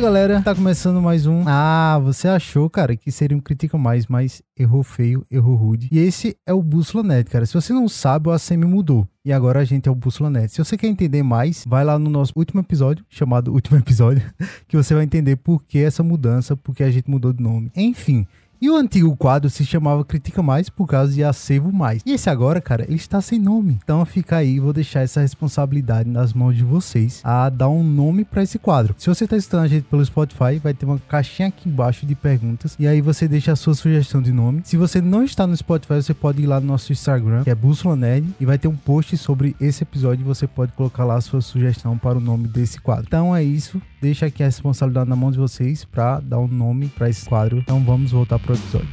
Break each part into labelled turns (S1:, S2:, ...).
S1: Galera, tá começando mais um. Ah, você achou, cara, que seria um Critica Mais, mas errou feio, errou rude. E esse é o Bússola Net, cara. Se você não sabe, o ACM mudou. E agora a gente é o Bússola Net. Se você quer entender mais, vai lá no nosso último episódio, chamado Último Episódio, que você vai entender por que essa mudança, porque a gente mudou de nome. Enfim. E o antigo quadro se chamava Critica Mais por causa de Acervo Mais. E esse agora, cara, ele está sem nome. Então fica aí, vou deixar essa responsabilidade nas mãos de vocês a dar um nome para esse quadro. Se você está escutando a gente pelo Spotify, vai ter uma caixinha aqui embaixo de perguntas e aí você deixa a sua sugestão de nome. Se você não está no Spotify, você pode ir lá no nosso Instagram, que é Bússola Nerd, e vai ter um post sobre esse episódio e você pode colocar lá a sua sugestão para o nome desse quadro. Então é isso, deixa aqui a responsabilidade na mão de vocês para dar um nome para esse quadro. Então vamos voltar pro episódio.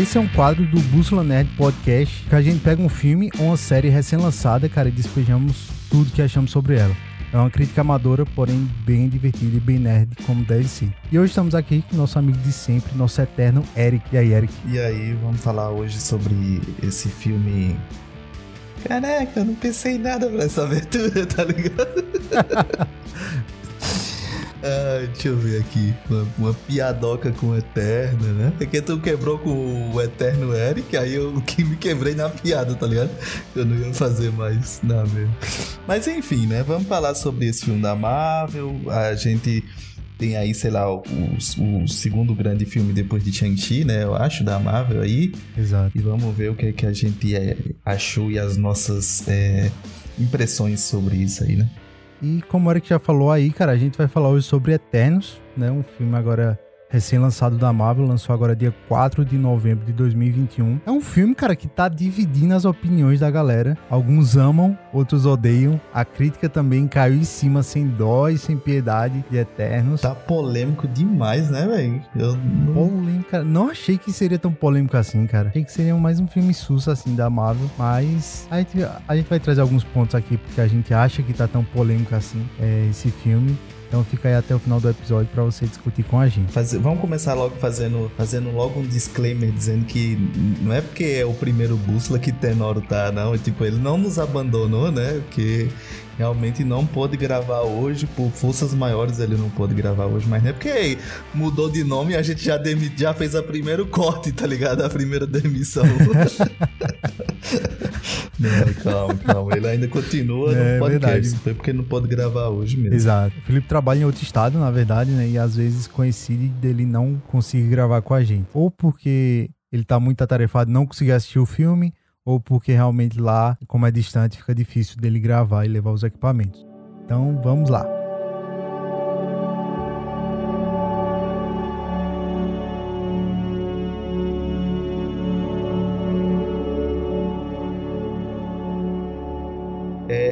S1: Esse é um quadro do Bússola Nerd Podcast, que a gente pega um filme ou uma série recém-lançada, cara, e despejamos tudo que achamos sobre ela. É uma crítica amadora, porém bem divertida e bem nerd, como deve ser. E hoje estamos aqui com nosso amigo de sempre, nosso eterno Eric. E aí, Eric?
S2: E aí, vamos falar hoje sobre esse filme. Caraca, eu não pensei em nada pra essa abertura, tá ligado? Ah, deixa eu ver aqui. Uma, uma, piadoca com o Eterno, né? É que tu quebrou com o Eterno Eric, aí eu que me quebrei na piada, tá ligado? Eu não ia fazer mais nada mesmo. Mas enfim, né? Vamos falar sobre esse filme da Marvel. A gente tem aí, sei lá, o, o, segundo grande filme depois de Shang-Chi, né? Eu acho, da Marvel aí.
S1: Exato.
S2: E vamos ver o que, que a gente é, achou e as nossas é, impressões sobre isso aí, né?
S1: E como o Eric já falou aí, cara, a gente vai falar hoje sobre Eternos, né? Um filme agora recém-lançado da Marvel, lançou agora dia 4 de novembro de 2021. É um filme, cara, que tá dividindo as opiniões da galera. Alguns amam, outros odeiam. A crítica também caiu em cima sem dó e sem piedade de Eternos.
S2: Tá polêmico demais, né, velho?
S1: Eu não... Polêmica. Não achei que seria tão polêmico assim, cara. Achei que seria mais um filme susto assim da Marvel, mas a gente, a gente vai trazer alguns pontos aqui porque a gente acha que tá tão polêmico assim é, esse filme. Então fica aí até o final do episódio para você discutir com a gente.
S2: Fazer, vamos começar logo fazendo, fazendo logo um disclaimer dizendo que não é porque é o primeiro bússola que Tenoro tá, não. Tipo, ele não nos abandonou, né? Porque realmente não pôde gravar hoje, por forças maiores ele não pôde gravar hoje, mas não é porque mudou de nome e a gente já, demi, já fez a primeiro corte, tá ligado? A primeira demissão. não, calma, calma. Ele ainda continua é, no podcast. Verdade. Foi porque não pôde gravar hoje mesmo.
S1: Exato. O Felipe trabalha em outro estado, na verdade, né? E às vezes coincide dele não conseguir gravar com a gente. Ou porque ele tá muito atarefado, não conseguiu assistir o filme, ou porque realmente lá, como é distante, fica difícil dele gravar e levar os equipamentos. Então vamos lá.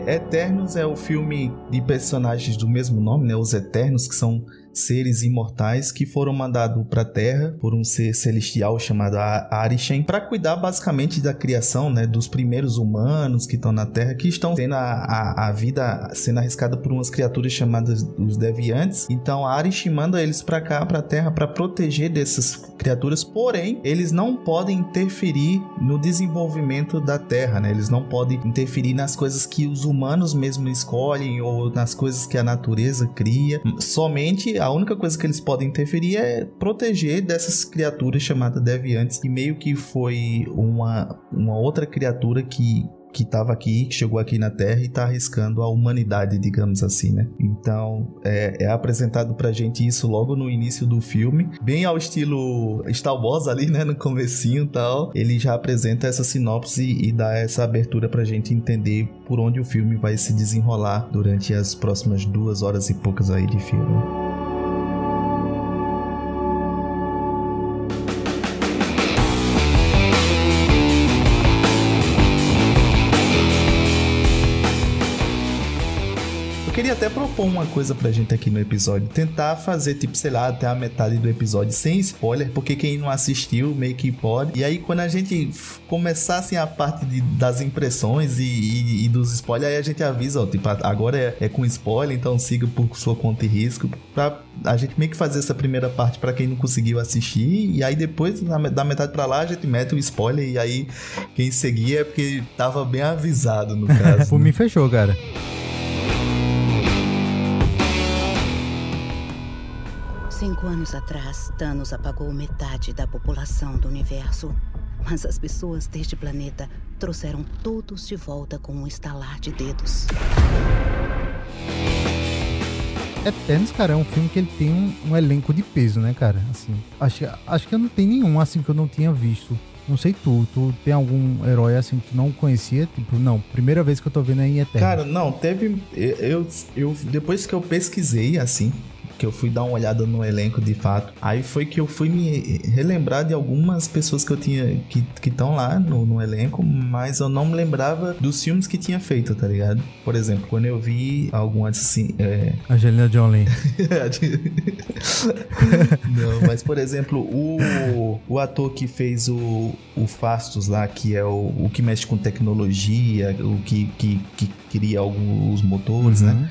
S2: Eternos é o filme de personagens do mesmo nome, né? Os Eternos, que são seres imortais que foram mandados para a Terra por um ser celestial chamado Arishem para cuidar basicamente da criação, né, dos primeiros humanos que estão na Terra, que estão tendo a, a, a vida sendo arriscada por umas criaturas chamadas os Deviantes. Então Arishem manda eles para cá, para a Terra, para proteger dessas criaturas, porém eles não podem interferir no desenvolvimento da Terra, né? Eles não podem interferir nas coisas que os humanos mesmo escolhem ou nas coisas que a natureza cria. Somente a única coisa que eles podem interferir é proteger dessas criaturas chamadas deviantes, e meio que foi uma, uma outra criatura que que estava aqui, que chegou aqui na Terra e está arriscando a humanidade, digamos assim, né? Então é, é, apresentado pra gente isso logo no início do filme, bem ao estilo Star Wars ali, né? No comecinho e tal. Ele já apresenta essa sinopse e dá essa abertura pra gente entender por onde o filme vai se desenrolar durante as próximas duas horas e poucas aí de filme. Queria até propor uma coisa pra gente aqui no episódio. Tentar fazer, tipo, sei lá, até a metade do episódio sem spoiler, porque quem não assistiu meio que pode. E aí, quando a gente começar, assim, a parte de, das impressões e, e, e, dos spoilers, aí a gente avisa, ó, tipo, agora é, é com spoiler, então siga por sua conta e risco, pra a gente meio que fazer essa primeira parte para quem não conseguiu assistir, e aí depois, da metade para lá, a gente mete o spoiler, e aí quem seguia é porque tava bem avisado, no caso.
S1: Por né? mim, fechou, cara.
S3: Cinco anos atrás, Thanos apagou metade da população do universo. Mas as pessoas deste planeta trouxeram todos de volta com um estalar de dedos.
S1: Eternos, cara, é um filme que ele tem um, um, elenco de peso, né, cara? Assim, acho, acho que eu não tenho nenhum, assim, que eu não tinha visto. Não sei tu, tu tem algum herói assim que tu não conhecia? Tipo, não, primeira vez que eu tô vendo é em Eternos.
S2: Cara, não, teve. Eu, eu, depois que eu pesquisei, assim, que eu fui dar uma olhada no elenco de fato. Aí foi que eu fui me relembrar de algumas pessoas que eu tinha que estão lá no, no, elenco, mas eu não me lembrava dos filmes que tinha feito, tá ligado? Por exemplo, quando eu vi algum assim. É...
S1: Angelina Jolie.
S2: não, mas por exemplo, o, o ator que fez o, o Fastos lá, que é o, o que mexe com tecnologia, o que, que, que cria alguns motores, né? uhum. né?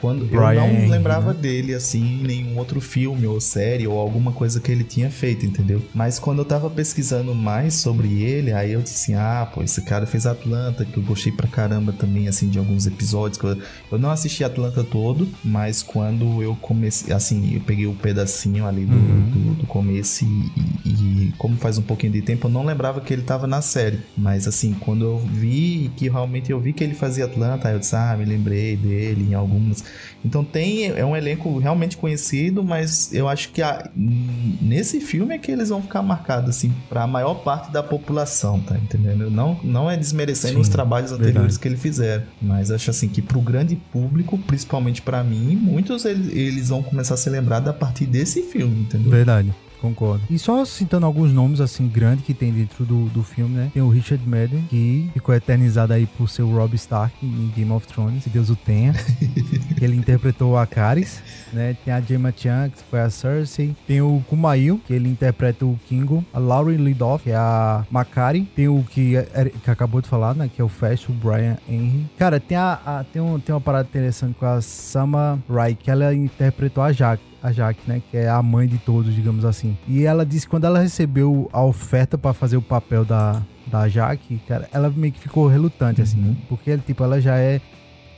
S2: Quando Brian eu não lembrava né? dele assim em nenhum outro filme ou série ou alguma coisa que ele tinha feito, entendeu? Mas quando eu tava pesquisando mais sobre ele, aí eu disse assim: "Ah, pô, esse cara fez Atlanta, que eu gostei pra caramba também assim de alguns episódios. Eu, eu não assisti Atlanta todo, mas quando eu comecei, assim, eu peguei o um pedacinho ali do, uhum. do, do, começo e, e, e, como faz um pouquinho de tempo, eu não lembrava que ele tava na série. Mas assim, quando eu vi que realmente eu vi que ele fazia Atlanta, aí eu disse: "Ah, me lembrei dele em algumas então tem é um elenco realmente conhecido, mas eu acho que a, nesse filme é que eles vão ficar marcados assim para a maior parte da população, tá entendendo? Não não é desmerecendo Sim, os trabalhos anteriores verdade. que ele fizeram, mas acho assim que pro grande público, principalmente para mim, muitos eles, eles vão começar a ser lembrados a partir desse filme, entendeu?
S1: Verdade. Concordo. E só citando alguns nomes, assim, grandes que tem dentro do, do filme, né? Tem o Richard Madden, que ficou eternizado aí por ser o Rob Stark em Game of Thrones, se Deus o tenha. ele interpretou a Caris, né? Tem a Gemma Chan, que foi a Cersei. Tem o Kumail, que ele interpreta o Kingo. A Laurie Lidoff, que é a Makari. Tem o que, é, que acabou de falar, né? Que é o Fast, o Brian Henry. Cara, tem, a, a, tem, um, tem uma parada interessante com a Sama Rai, que ela interpretou a Jaque a Jaque, né? Que é a mãe de todos, digamos assim. E ela disse que quando ela recebeu a oferta para fazer o papel da, da Jaque, cara, ela meio que ficou relutante, assim, uhum. porque tipo, ela já é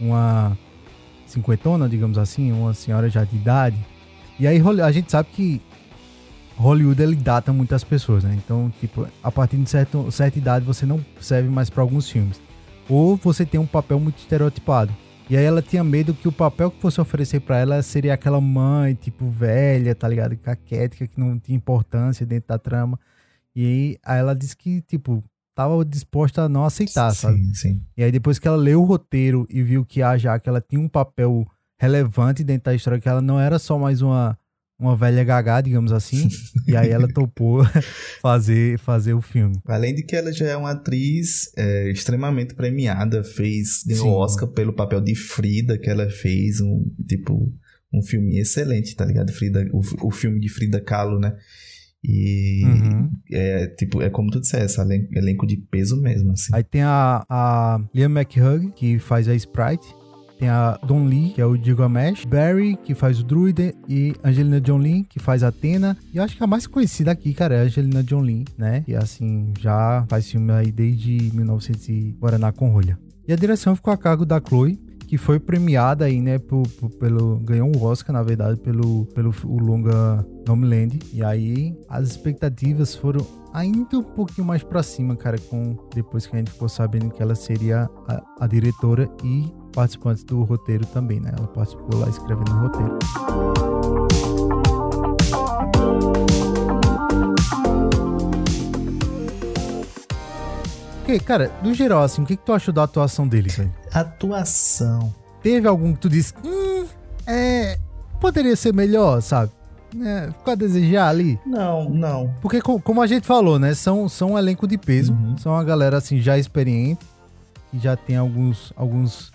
S1: uma cinquentona, digamos assim, uma senhora já de idade. E aí a gente sabe que Hollywood ele data muitas pessoas, né? Então, tipo, a partir de certo, certa idade você não serve mais para alguns filmes. Ou você tem um papel muito estereotipado. E aí ela tinha medo que o papel que fosse oferecer para ela seria aquela mãe, tipo, velha, tá ligado? Caquética, que não tinha importância dentro da trama. E aí, aí ela disse que, tipo, tava disposta a não aceitar,
S2: sim,
S1: sabe?
S2: Sim.
S1: E aí depois que ela leu o roteiro e viu que a Jaque, ela tinha um papel relevante dentro da história, que ela não era só mais uma uma velha gagá, digamos assim, e aí ela topou fazer, fazer o filme.
S2: Além de que ela já é uma atriz é, extremamente premiada, fez o Oscar pelo papel de Frida que ela fez, um tipo um filme excelente, tá ligado? Frida, o, o filme de Frida Kahlo, né? E uhum. é tipo, é como tu disseste, elenco de peso mesmo, assim.
S1: Aí tem a, a Liam McHugh, que faz a Sprite, tem a Don Lee, que é o Gilgamesh, Barry, que faz o Druid, e Angelina Jolie, que faz Atena. E eu acho que a mais conhecida aqui, cara, é a Angelina Jolie, né? E assim, já faz filme aí desde 1900 Guaraná com rolha. E a direção ficou a cargo da Chloe, que foi premiada aí, né, por, por, pelo ganhou um Oscar, na verdade, pelo pelo o longa Nomeland. E aí as expectativas foram ainda um pouquinho mais para cima, cara, com depois que a gente ficou sabendo que ela seria a, a diretora e participantes do roteiro também, né? Ela participou lá escrevendo o roteiro. Ok, cara, no geral, assim, o que, que tu achou da atuação deles, velho?
S2: Atuação.
S1: Teve algum que tu disse, hum, é. Poderia ser melhor, sabe? É, ficou a desejar ali?
S2: Não, não.
S1: Porque, como a gente falou, né? São, são um elenco de peso. Uhum. São uma galera, assim, já experiente. E já tem alguns, alguns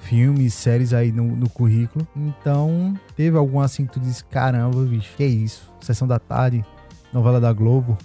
S1: filmes, séries aí no, no currículo. Então, teve algum assim que tu disse, caramba, bicho, que isso? Sessão da tarde, novela da Globo.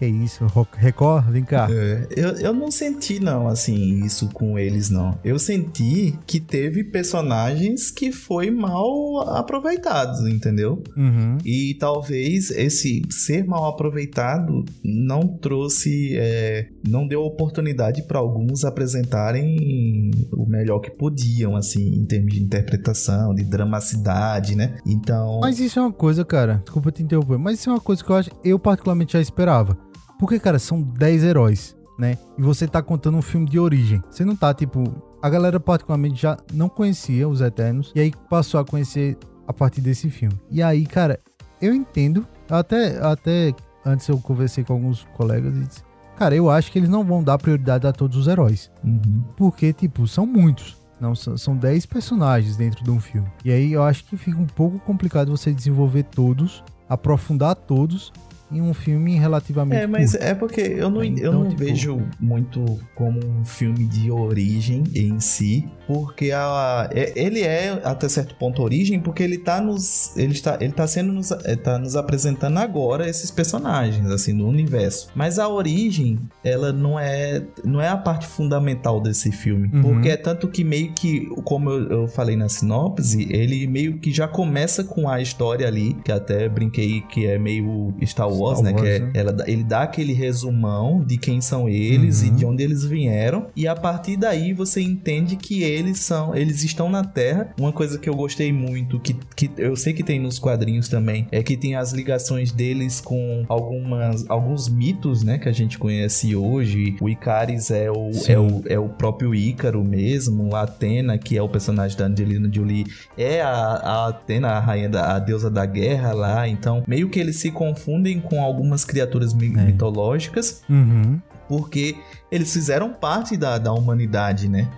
S1: Que isso, Record, vem cá.
S2: É, eu, eu não senti, não, assim, isso com eles, não. Eu senti que teve personagens que foi mal aproveitados, entendeu?
S1: Uhum.
S2: E talvez esse ser mal aproveitado não trouxe, é, não deu oportunidade para alguns apresentarem o melhor que podiam, assim, em termos de interpretação, de dramaticidade, né? Então.
S1: Mas isso é uma coisa, cara. Desculpa te interromper, mas isso é uma coisa que eu acho, eu particularmente já esperava. Porque, cara, são 10 heróis, né? E você tá contando um filme de origem. Você não tá, tipo. A galera, particularmente, já não conhecia os Eternos. E aí passou a conhecer a partir desse filme. E aí, cara, eu entendo. Até, até antes eu conversei com alguns colegas e disse. Cara, eu acho que eles não vão dar prioridade a todos os heróis.
S2: Uhum.
S1: Porque, tipo, são muitos. Não, são 10 personagens dentro de um filme. E aí eu acho que fica um pouco complicado você desenvolver todos, aprofundar todos em um filme relativamente
S2: É, mas
S1: curto.
S2: é porque eu não,
S1: Então,
S2: eu não
S1: tipo-
S2: vejo muito como um filme de origem em si, porque a, é- ele é até certo ponto origem, porque ele tá nos ele está ele tá sendo nos, é, tá nos apresentando agora esses personagens assim no universo. Mas a origem, ela não é não é a parte fundamental desse filme,
S1: Uhum.
S2: porque é tanto que meio que como eu, eu falei na sinopse, ele meio que já começa com a história ali, que até brinquei que é meio Star Wars,
S1: Star
S2: né, que
S1: Wars,
S2: é
S1: né?
S2: ela, ele dá aquele resumão de quem são eles
S1: Uhum.
S2: e de onde eles vieram e a partir daí você entende que eles são eles estão na Terra uma coisa que eu gostei muito que, que eu sei que tem nos quadrinhos também é que tem as ligações deles com algumas alguns mitos né que a gente conhece hoje o Icaris é o,
S1: Sim.
S2: é o é o próprio Ícaro mesmo a Atena que é o personagem da Angelina Jolie é a, a Atena a rainha da a deusa da guerra lá então meio que eles se confundem com algumas criaturas mi-
S1: É.
S2: mitológicas
S1: Uhum.
S2: porque eles fizeram parte da, da humanidade, né?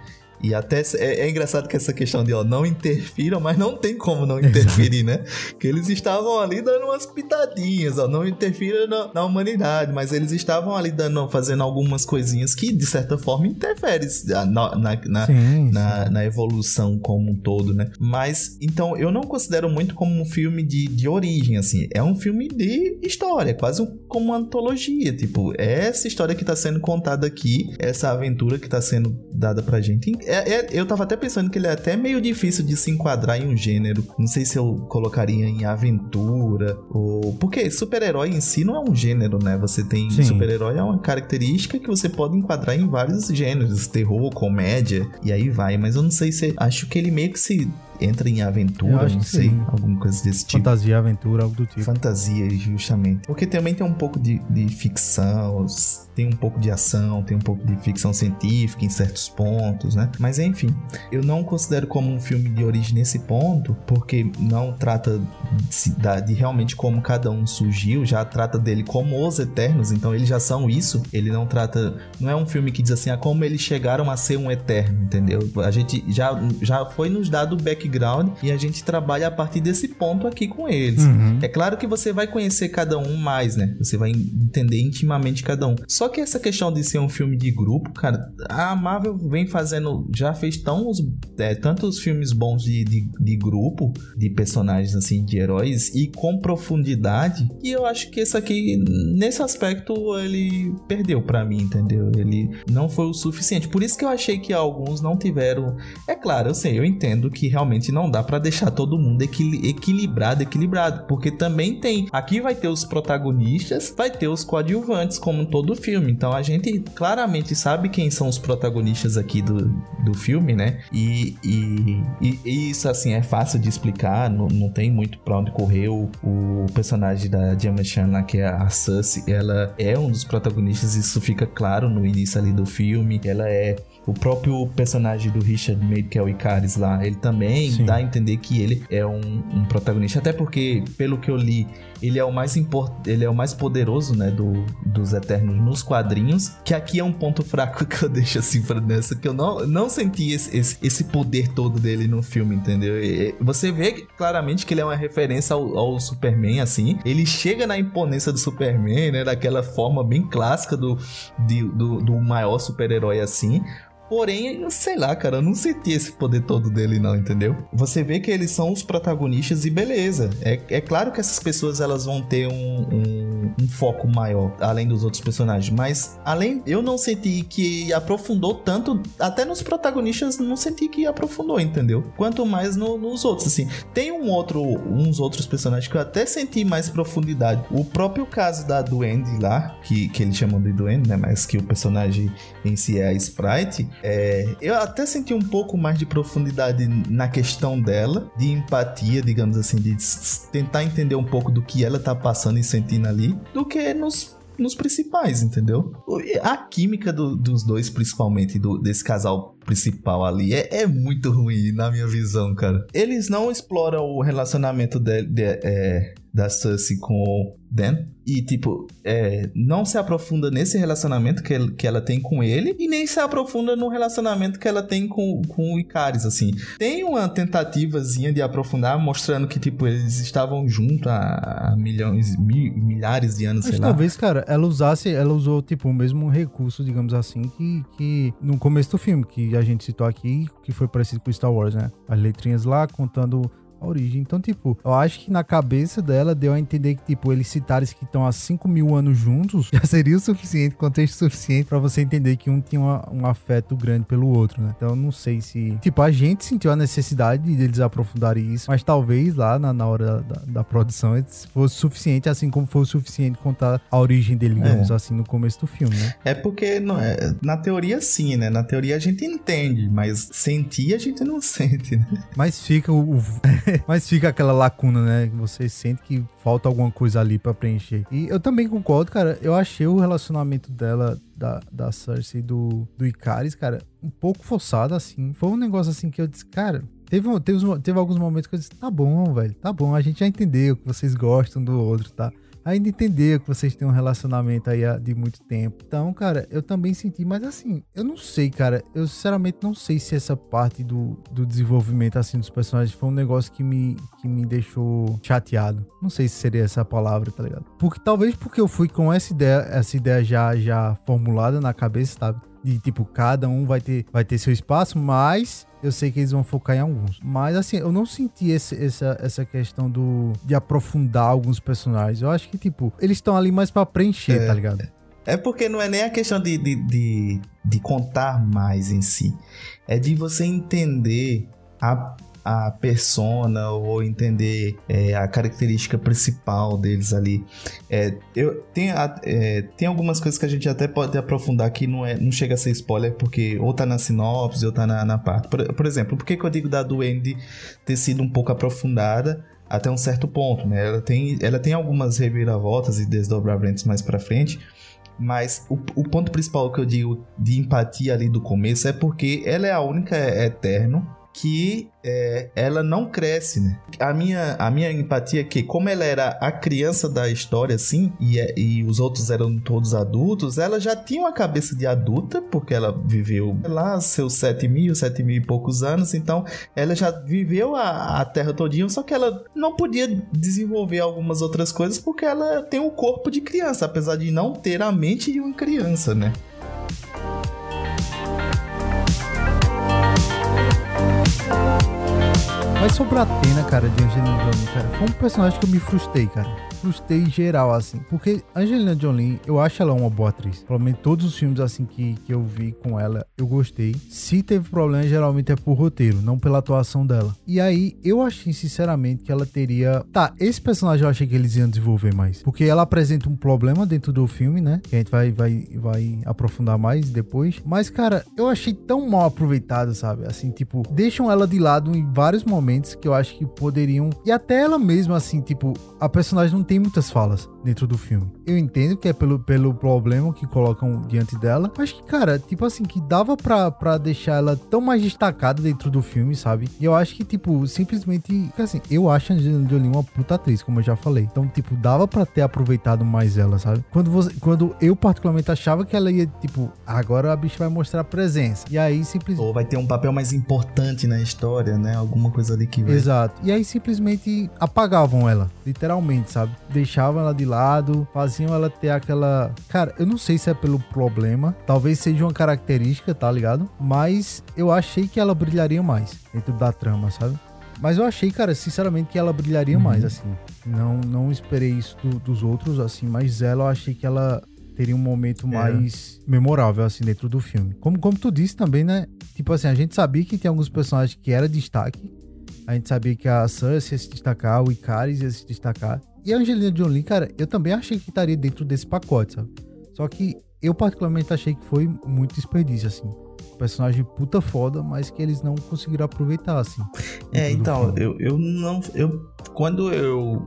S2: E até é, é engraçado que essa questão de ó, não interfiram, mas não tem como não interferir, né? Que eles estavam ali dando umas pitadinhas, ó, não interfiram na, na humanidade, mas eles estavam ali dando, fazendo algumas coisinhas que de certa forma interferem na, na, na,
S1: Sim,
S2: na,
S1: sim.
S2: na evolução como um todo, né? Mas, então, eu não considero muito como um filme de, de origem, assim. É um filme de história, quase como uma antologia. Tipo, é essa história que tá sendo contada aqui, essa aventura que tá sendo dada pra gente. É- é- eu tava até pensando que ele é até meio difícil de se enquadrar em um gênero. Não sei se eu colocaria em aventura ou... Porque super-herói em si não é um gênero, né? Você tem... Super-herói é uma característica que você pode enquadrar em vários gêneros. Terror, comédia, e aí vai. Mas eu não sei se... Acho que ele meio que se entra em aventura, não sei.
S1: sim.
S2: Alguma coisa desse tipo.
S1: Fantasia, aventura, algo do tipo.
S2: Fantasia, justamente. Porque também tem um pouco de, de ficção, tem um pouco de ação, tem um pouco de ficção científica em certos pontos, né? Mas enfim, eu não considero como um filme de origem nesse ponto, porque não trata de, de realmente como cada um surgiu, já trata dele como os Eternos, então eles já são isso. Ele não trata. Não é um filme que diz assim, ah, como eles chegaram a ser um Eterno, entendeu? A gente já, já foi nos dado o background e a gente trabalha a partir desse ponto aqui com eles.
S1: Uhum.
S2: É claro que você vai conhecer cada um mais, né? Você vai entender intimamente cada um. Só que essa questão de ser um filme de grupo, cara, a Marvel vem fazendo. Já fez tão os, é, tantos filmes bons de, de, de grupo, de personagens assim, de heróis, e com profundidade. E eu acho que esse aqui, nesse aspecto, ele perdeu pra mim, entendeu? Ele não foi o suficiente. Por isso que eu achei que alguns não tiveram. É claro, eu sei, eu entendo que realmente não dá pra deixar todo mundo equili- equilibrado, equilibrado, porque também tem, aqui vai ter os protagonistas, vai ter os coadjuvantes como todo filme. Então a gente claramente sabe quem são os protagonistas aqui do, do filme, né? E, e, e- e isso assim é fácil de explicar, não, não tem muito pra onde correr. O, o personagem da Gemma Chan que é a Sussy, ela é um dos protagonistas, isso fica claro no início ali do filme. Ela é o próprio personagem do Richard Mead, que é o Icaris lá, ele também
S1: Sim.
S2: dá a entender que ele é um, um protagonista. Até porque, pelo que eu li, ele é o mais import... ele é o mais poderoso, né, do, dos Eternos nos quadrinhos. Que aqui é um ponto fraco que eu deixo assim pra nessa, que eu não, não senti esse, esse, esse poder todo dele no filme, entendeu? E- Você vê claramente que ele é uma referência ao, ao Superman, assim. Ele chega na imponência do Superman, né, daquela forma bem clássica do, de- do, do maior super-herói assim. Porém, sei lá, cara, eu não senti esse poder todo dele, não, entendeu? Você vê que eles são os protagonistas e beleza. É, é claro que essas pessoas elas vão ter um, um, um foco maior, além dos outros personagens. Mas, além, eu não senti que aprofundou tanto, até nos protagonistas, não senti que aprofundou, entendeu? Quanto mais no, nos outros, assim. Tem um outro, uns outros personagens que eu até senti mais profundidade. O próprio caso da Duende lá, que, que eles chamam de Duende, né? Mas que o personagem em si é a Sprite é, eu até senti um pouco mais de profundidade na questão dela, de empatia, digamos assim, de tentar entender um pouco do que ela tá passando e sentindo ali, do que nos nos principais, entendeu? A química do, dos dois, principalmente, do, desse casal principal ali, é, é, muito ruim, na minha visão, cara. Eles não exploram o relacionamento de, de, é, da Cersei com o Dan. E, tipo, é, não se aprofunda nesse relacionamento que, ele, que ela tem com ele. E nem se aprofunda no relacionamento que ela tem com, com o Icaris, assim. Tem uma tentativazinha de aprofundar, mostrando que, tipo, eles estavam juntos há, milhões, mil, milhares de anos, sei
S1: talvez, lá. cara, ela usasse, ela usou, tipo, o mesmo recurso, digamos assim, que, que no começo do filme, que a gente citou aqui, que foi parecido com Star Wars, né? As letrinhas lá contando a origem. Então, tipo, eu acho que na cabeça dela deu a entender que, tipo, eles citares que estão há 5 mil anos juntos já seria o suficiente, contexto suficiente para você entender que um tinha uma, um afeto grande pelo outro, né? Então, não sei se. Tipo, a gente sentiu a necessidade de eles aprofundarem isso, mas talvez lá na, na hora da, da, produção fosse suficiente, assim como foi o suficiente contar a origem dele, digamos é. assim, no começo do filme, né?
S2: É porque, não é, na teoria, sim, né? Na teoria a gente entende, mas sentir a gente não sente, né?
S1: Mas fica o Mas fica aquela lacuna, né? Você sente que falta alguma coisa ali para preencher. E eu também concordo, cara. Eu achei o relacionamento dela, da, da Cersei e do, do Icaris, cara, um pouco forçado, assim. Foi um negócio assim que eu disse, cara. Teve, teve, teve alguns momentos que eu disse, tá bom, velho, tá bom, a gente já entendeu que vocês gostam do outro, tá? Ainda entender que vocês têm um relacionamento aí de muito tempo. Então, cara, eu também senti, mas assim, eu não sei, cara. Eu sinceramente não sei se essa parte do, do desenvolvimento assim dos personagens foi um negócio que me, que me deixou chateado. Não sei se seria essa palavra, tá ligado? Porque talvez porque eu fui com essa ideia, essa ideia já já formulada na cabeça, sabe? De tipo, cada um vai ter vai ter seu espaço, mas eu sei que eles vão focar em alguns. Mas assim, eu não senti esse, essa, essa questão do de aprofundar alguns personagens. Eu acho que, tipo, eles estão ali mais para preencher, é, tá ligado?
S2: É porque não é nem a questão de, de, de, de contar mais em si. É de você entender a a persona ou entender é, a característica principal deles ali. É, eu, tem, é, tem algumas coisas que a gente até pode aprofundar que não, é, não chega a ser spoiler, porque ou tá na sinopse ou tá na, na parte. Por, por exemplo, por que, que eu digo da Duende ter sido um pouco aprofundada? Até um certo ponto, né? Ela tem, ela tem algumas reviravoltas e desdobramentos mais para frente, mas o, o, ponto principal que eu digo de empatia ali do começo é porque ela é a única Eterno que é, ela não cresce, né? A minha, a minha empatia é que, como ela era a criança da história, assim, e, é, e os outros eram todos adultos, ela já tinha uma cabeça de adulta, porque ela viveu lá seus sete mil, sete mil e poucos anos, então ela já viveu a, a Terra todinha, só que ela não podia desenvolver algumas outras coisas porque ela tem um corpo de criança, apesar de não ter a mente de uma criança, né?
S1: Mas sobre a Atena, cara, de Angelina Jolie, cara, foi um personagem que eu me frustrei, cara frustrei geral, assim. Porque Angelina Jolie, eu acho ela uma boa atriz. Provavelmente todos os filmes, assim, que, que eu vi com ela, eu gostei. Se teve problema, geralmente é por roteiro, não pela atuação dela. E aí, eu achei, sinceramente, que ela teria... Tá, esse personagem eu achei que eles iam desenvolver mais. Porque ela apresenta um problema dentro do filme, né? Que a gente vai, vai, vai aprofundar mais depois. Mas, cara, eu achei tão mal aproveitado, sabe? Assim, tipo, deixam ela de lado em vários momentos que eu acho que poderiam... E até ela mesma, assim, tipo, a personagem não tem tem muitas falas dentro do filme. Eu entendo que é pelo, pelo problema que colocam diante dela, mas que, cara, tipo assim, que dava pra, pra deixar ela tão mais destacada dentro do filme, sabe? E eu acho que, tipo, simplesmente, assim, eu acho a Angelina Jolie uma puta atriz, como eu já falei. Então, tipo, dava pra ter aproveitado mais ela, sabe? Quando, você, quando eu particularmente achava que ela ia, tipo, agora a bicha vai mostrar presença. E aí, simplesmente...
S2: Ou vai ter um papel mais importante na história, né? Alguma coisa ali que vai...
S1: Exato. E aí, simplesmente apagavam ela, literalmente, sabe? Deixavam ela de lado, faziam ela ter aquela. Cara, eu não sei se é pelo problema, talvez seja uma característica, tá ligado? Mas eu achei que ela brilharia mais dentro da trama, sabe? Mas eu achei, cara, sinceramente, que ela brilharia uhum. mais, assim. Não, não esperei isso do, dos outros, assim, mas ela eu achei que ela teria um momento é. mais memorável, assim, dentro do filme. Como, como tu disse também, né? Tipo assim, a gente sabia que tem alguns personagens que era destaque. A gente sabia que a Cersei ia se destacar, o Icaris ia se destacar. E a Angelina Jolie, cara, eu também achei que estaria dentro desse pacote, sabe? Só que eu particularmente achei que foi muito desperdício, assim personagem puta foda, mas que eles não conseguiram aproveitar, assim.
S2: É, então, eu, eu não. Eu, quando eu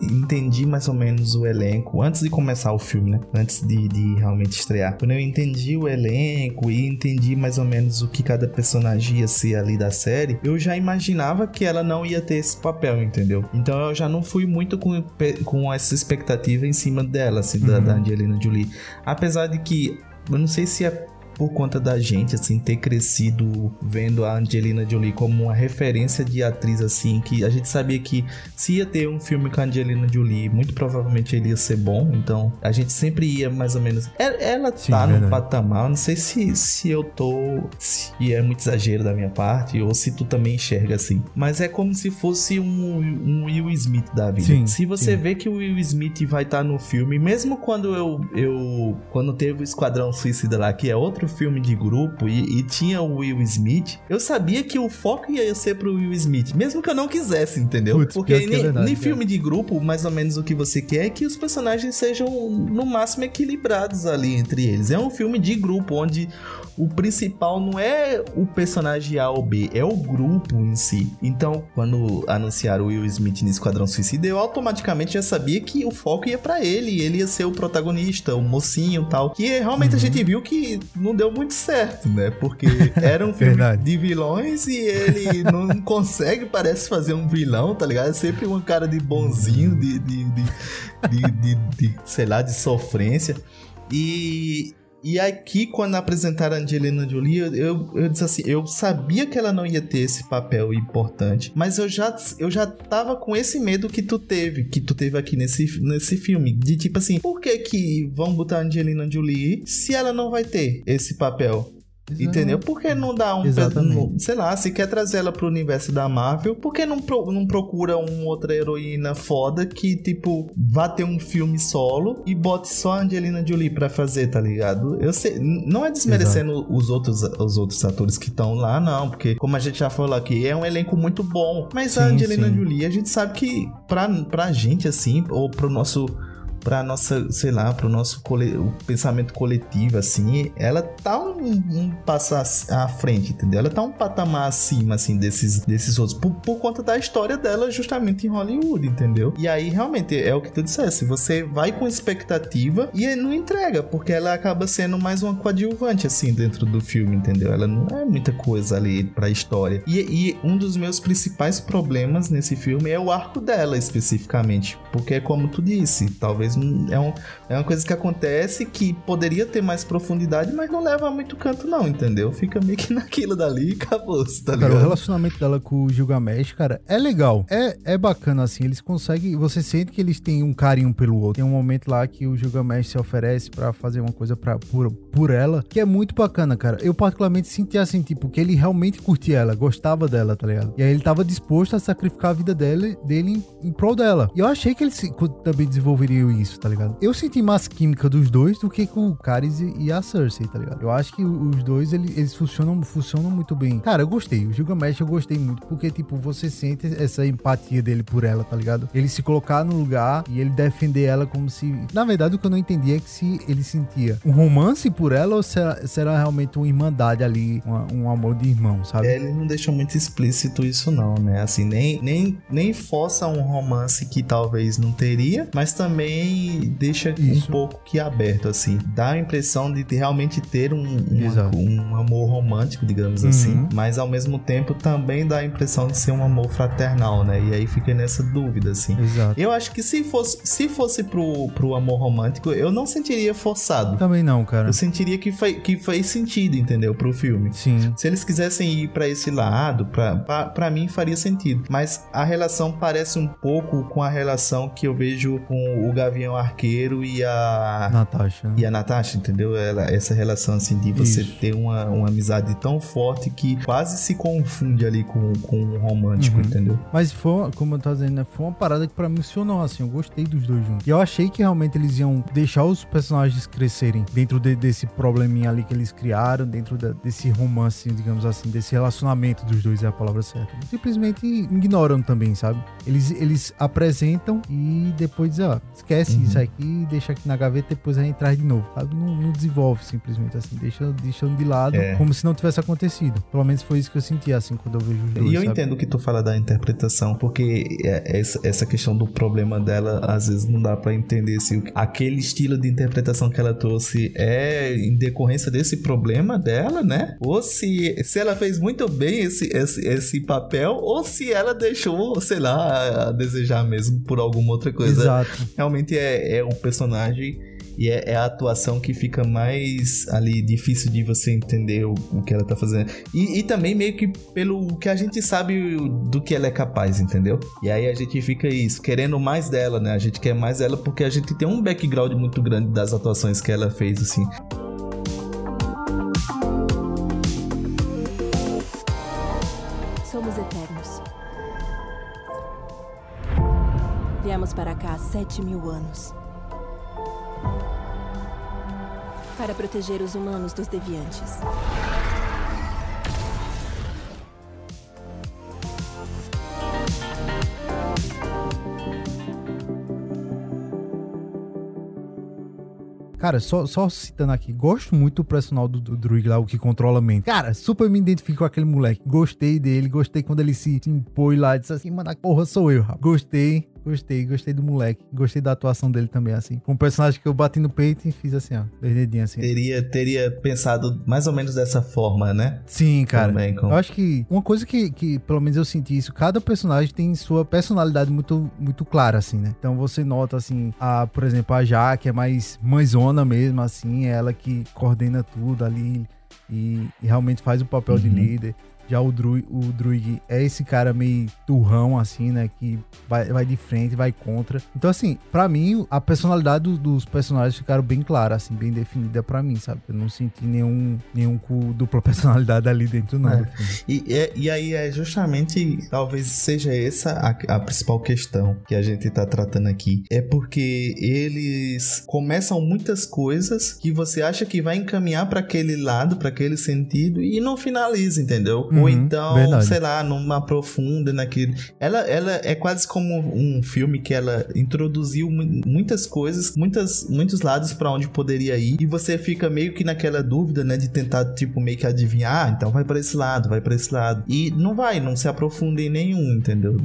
S2: entendi mais ou menos o elenco, antes de começar o filme, né? Antes de, de realmente estrear. Quando eu entendi o elenco e entendi mais ou menos o que cada personagem ia ser ali da série, eu já imaginava que ela não ia ter esse papel, entendeu? Então eu já não fui muito com, com essa expectativa em cima dela, assim, uhum. da, da Angelina Jolie. Apesar de que eu não sei se é por conta da gente, assim, ter crescido vendo a Angelina Jolie como uma referência de atriz, assim, que a gente sabia que se ia ter um filme com a Angelina Jolie, muito provavelmente ele ia ser bom, então a gente sempre ia mais ou menos. Ela, Sim, tá no patamar, não sei se, se eu tô. se é muito exagero da minha parte, ou se tu também enxerga assim, mas é como se fosse um, um Will Smith da vida. Sim, se você sim. vê que o Will Smith vai estar tá no filme, mesmo quando eu, eu. quando teve o Esquadrão Suicida lá, que é outro filme de grupo e, e, tinha o Will Smith, eu sabia que o foco ia ser pro Will Smith, mesmo que eu não quisesse, entendeu? Porque em, é verdade, filme de grupo, mais ou menos o que você quer é que os personagens sejam no máximo equilibrados ali entre eles. É um filme de grupo onde o principal não é o personagem A ou B, é o grupo em si. Então, quando anunciaram o Will Smith no Esquadrão Suicida, eu automaticamente já sabia que o foco ia para ele, ele ia ser o protagonista, o mocinho e tal. Que realmente uhum. a gente viu que não deu muito certo, né? Porque era um filme de vilões e ele não consegue, parece, fazer um vilão, tá ligado? É sempre uma cara de bonzinho, de, de, de, de sei lá, de sofrência. E e aqui, quando apresentaram a Angelina Jolie, eu, eu, disse assim, eu sabia que ela não ia ter esse papel importante, mas eu já, eu já tava com esse medo que tu teve, que tu teve aqui nesse, nesse filme, de tipo assim, por que que vão botar a Angelina Jolie se ela não vai ter esse papel? Exato. Entendeu? Por que não dá um. Exatamente. Sei lá, se quer trazer ela pro universo da Marvel, por que não, pro, não procura uma outra heroína foda que, tipo, vá ter um filme solo e bote só a Angelina Jolie pra fazer, tá ligado? Eu sei. Não é desmerecendo os outros, os outros atores que estão lá, não, porque, como a gente já falou aqui, é um elenco muito bom. Mas sim, a Angelina sim. Jolie, a gente sabe que pra, pra gente, assim, ou pro nosso para nossa, sei lá, para o nosso pensamento coletivo, assim, ela tá um, um passo à frente, entendeu? Ela tá um patamar acima, assim, desses, desses outros, por, por conta da história dela justamente em Hollywood, entendeu? E aí, realmente, é o que tu dissesse, você vai com expectativa e não entrega, porque ela acaba sendo mais uma coadjuvante, assim, dentro do filme, entendeu? Ela não é muita coisa ali pra história. E, e um dos meus principais problemas nesse filme é o arco dela, especificamente, porque é como tu disse, talvez talvez é, um, é uma coisa que acontece que poderia ter mais profundidade, mas não leva a muito canto, não, entendeu? Fica meio que naquilo dali e acabou, tá ligado?
S1: Cara, o relacionamento dela com o Gilgamesh, cara, é legal. É, é bacana, assim. Eles conseguem. Você sente que eles têm um carinho pelo outro. Tem um momento lá que o Gilgamesh se oferece para fazer uma coisa pra, por, por ela, que é muito bacana, cara. Eu, particularmente, senti assim, tipo, que ele realmente curtia ela, gostava dela, tá ligado? E aí ele tava disposto a sacrificar a vida dele, dele em, em prol dela. E eu achei que eles também desenvolveriam isso, tá ligado? Eu senti mais química dos dois do que com o Caris e a Cersei, tá ligado? Eu acho que os dois, eles, eles funcionam, funcionam muito bem. Cara, eu gostei. O Gilgamesh eu gostei muito, porque, tipo, você sente essa empatia dele por ela, tá ligado? Ele se colocar no lugar e ele defender ela como se... Na verdade, o que eu não entendi é que se ele sentia um romance por ela ou será, será realmente uma irmandade ali, uma, um amor de irmão, sabe?
S2: É, ele não deixa muito explícito isso não, né? Assim, nem, nem, nem força um romance que talvez não teria, mas também deixa. Um pouco que aberto, assim. Dá a impressão de realmente ter um, um amor romântico, digamos uhum. assim, mas ao mesmo tempo também dá a impressão de ser um amor fraternal, né? E aí fica nessa dúvida, assim.
S1: Exato.
S2: Eu acho que se fosse, se fosse pro, pro amor romântico, eu não sentiria forçado.
S1: Também não, cara.
S2: Eu sentiria que, foi, que fez sentido, entendeu? Pro filme.
S1: Sim.
S2: Se eles quisessem ir para esse lado, pra, pra, pra mim faria sentido. Mas a relação parece um pouco com a relação relação que eu vejo com o Gavião Arqueiro e a
S1: Natasha. Né?
S2: E a Natasha, entendeu? Ela, essa relação assim de você Isso. ter uma, uma amizade tão forte que quase se confunde ali com, com o romântico, uhum. entendeu?
S1: Mas foi, como eu tô dizendo, né? Foi uma parada que pra mim funcionou, assim. Eu gostei dos dois juntos. E eu achei que realmente eles iam deixar os personagens crescerem dentro de, desse probleminha ali que eles criaram, dentro de, desse romance, digamos assim, desse relacionamento dos dois, é a palavra certa. Simplesmente ignoram também, sabe? Eles, eles apresentam e depois dizem, ó, esquece uhum. isso aqui, deixa aqui na gaveta, depois a gente traz de novo? Não, não desenvolve simplesmente assim, deixa, deixando de lado, é. como se não tivesse acontecido. Pelo menos foi isso que eu senti, assim, quando eu vejo os dois,
S2: E eu
S1: sabe?
S2: entendo que tu fala da interpretação, porque é, essa, questão do problema dela, às vezes não dá para entender se aquele estilo de interpretação que ela trouxe é em decorrência desse problema dela, né? Ou se, se ela fez muito bem esse, esse, esse papel, ou se ela deixou, sei lá, a desejar mesmo por alguma outra coisa.
S1: Exato.
S2: Realmente é, é um personagem e é, é, a atuação que fica mais ali difícil de você entender o, o que ela tá fazendo. E, e, também meio que pelo que a gente sabe do que ela é capaz, entendeu? E aí a gente fica isso, querendo mais dela, né? A gente quer mais dela porque a gente tem um background muito grande das atuações que ela fez, assim.
S4: Somos eternos. Viemos para cá há sete mil anos. Para proteger os humanos dos deviantes.
S1: Cara, só, só citando aqui, gosto muito do personal do, do Druid lá, o que controla a mente. Cara, super me identifico com aquele moleque. Gostei dele, gostei quando ele se, se impôs lá disse assim, mano, porra sou eu, rapaz. Gostei. Gostei, gostei do moleque. Gostei da atuação dele também, assim. Com um personagem que eu bati no peito e fiz assim, ó. Dois dedinhos assim.
S2: Teria, teria pensado mais ou menos dessa forma, né?
S1: Sim, cara. Também, com... Eu acho que uma coisa que, que, pelo menos eu senti isso, cada personagem tem sua personalidade muito, muito clara, assim, né? Então você nota, assim, a, por exemplo, a Jaque é mais mãezona mesmo, assim, é ela que coordena tudo ali e, e realmente faz o papel uhum. de líder. Já o, Dru, o Druig é esse cara meio turrão, assim, né? Que vai, vai de frente, vai contra. Então, assim, para mim, a personalidade dos, dos, personagens ficaram bem clara, assim, bem definida para mim, sabe? Eu não senti nenhum, nenhum com dupla personalidade ali dentro, não. É.
S2: E, e, e, aí é justamente, talvez seja essa a, a principal questão que a gente tá tratando aqui. É porque eles começam muitas coisas que você acha que vai encaminhar para aquele lado, para aquele sentido, e não finaliza, entendeu? Ou uhum, então, verdade. sei lá, não aprofunda naquilo. Ela, ela é quase como um filme que ela introduziu muitas coisas, muitas, muitos lados para onde poderia ir. E você fica meio que naquela dúvida, né? De tentar, tipo, meio que adivinhar. Ah, então vai para esse lado, vai para esse lado. E não vai, não se aprofunda em nenhum, entendeu?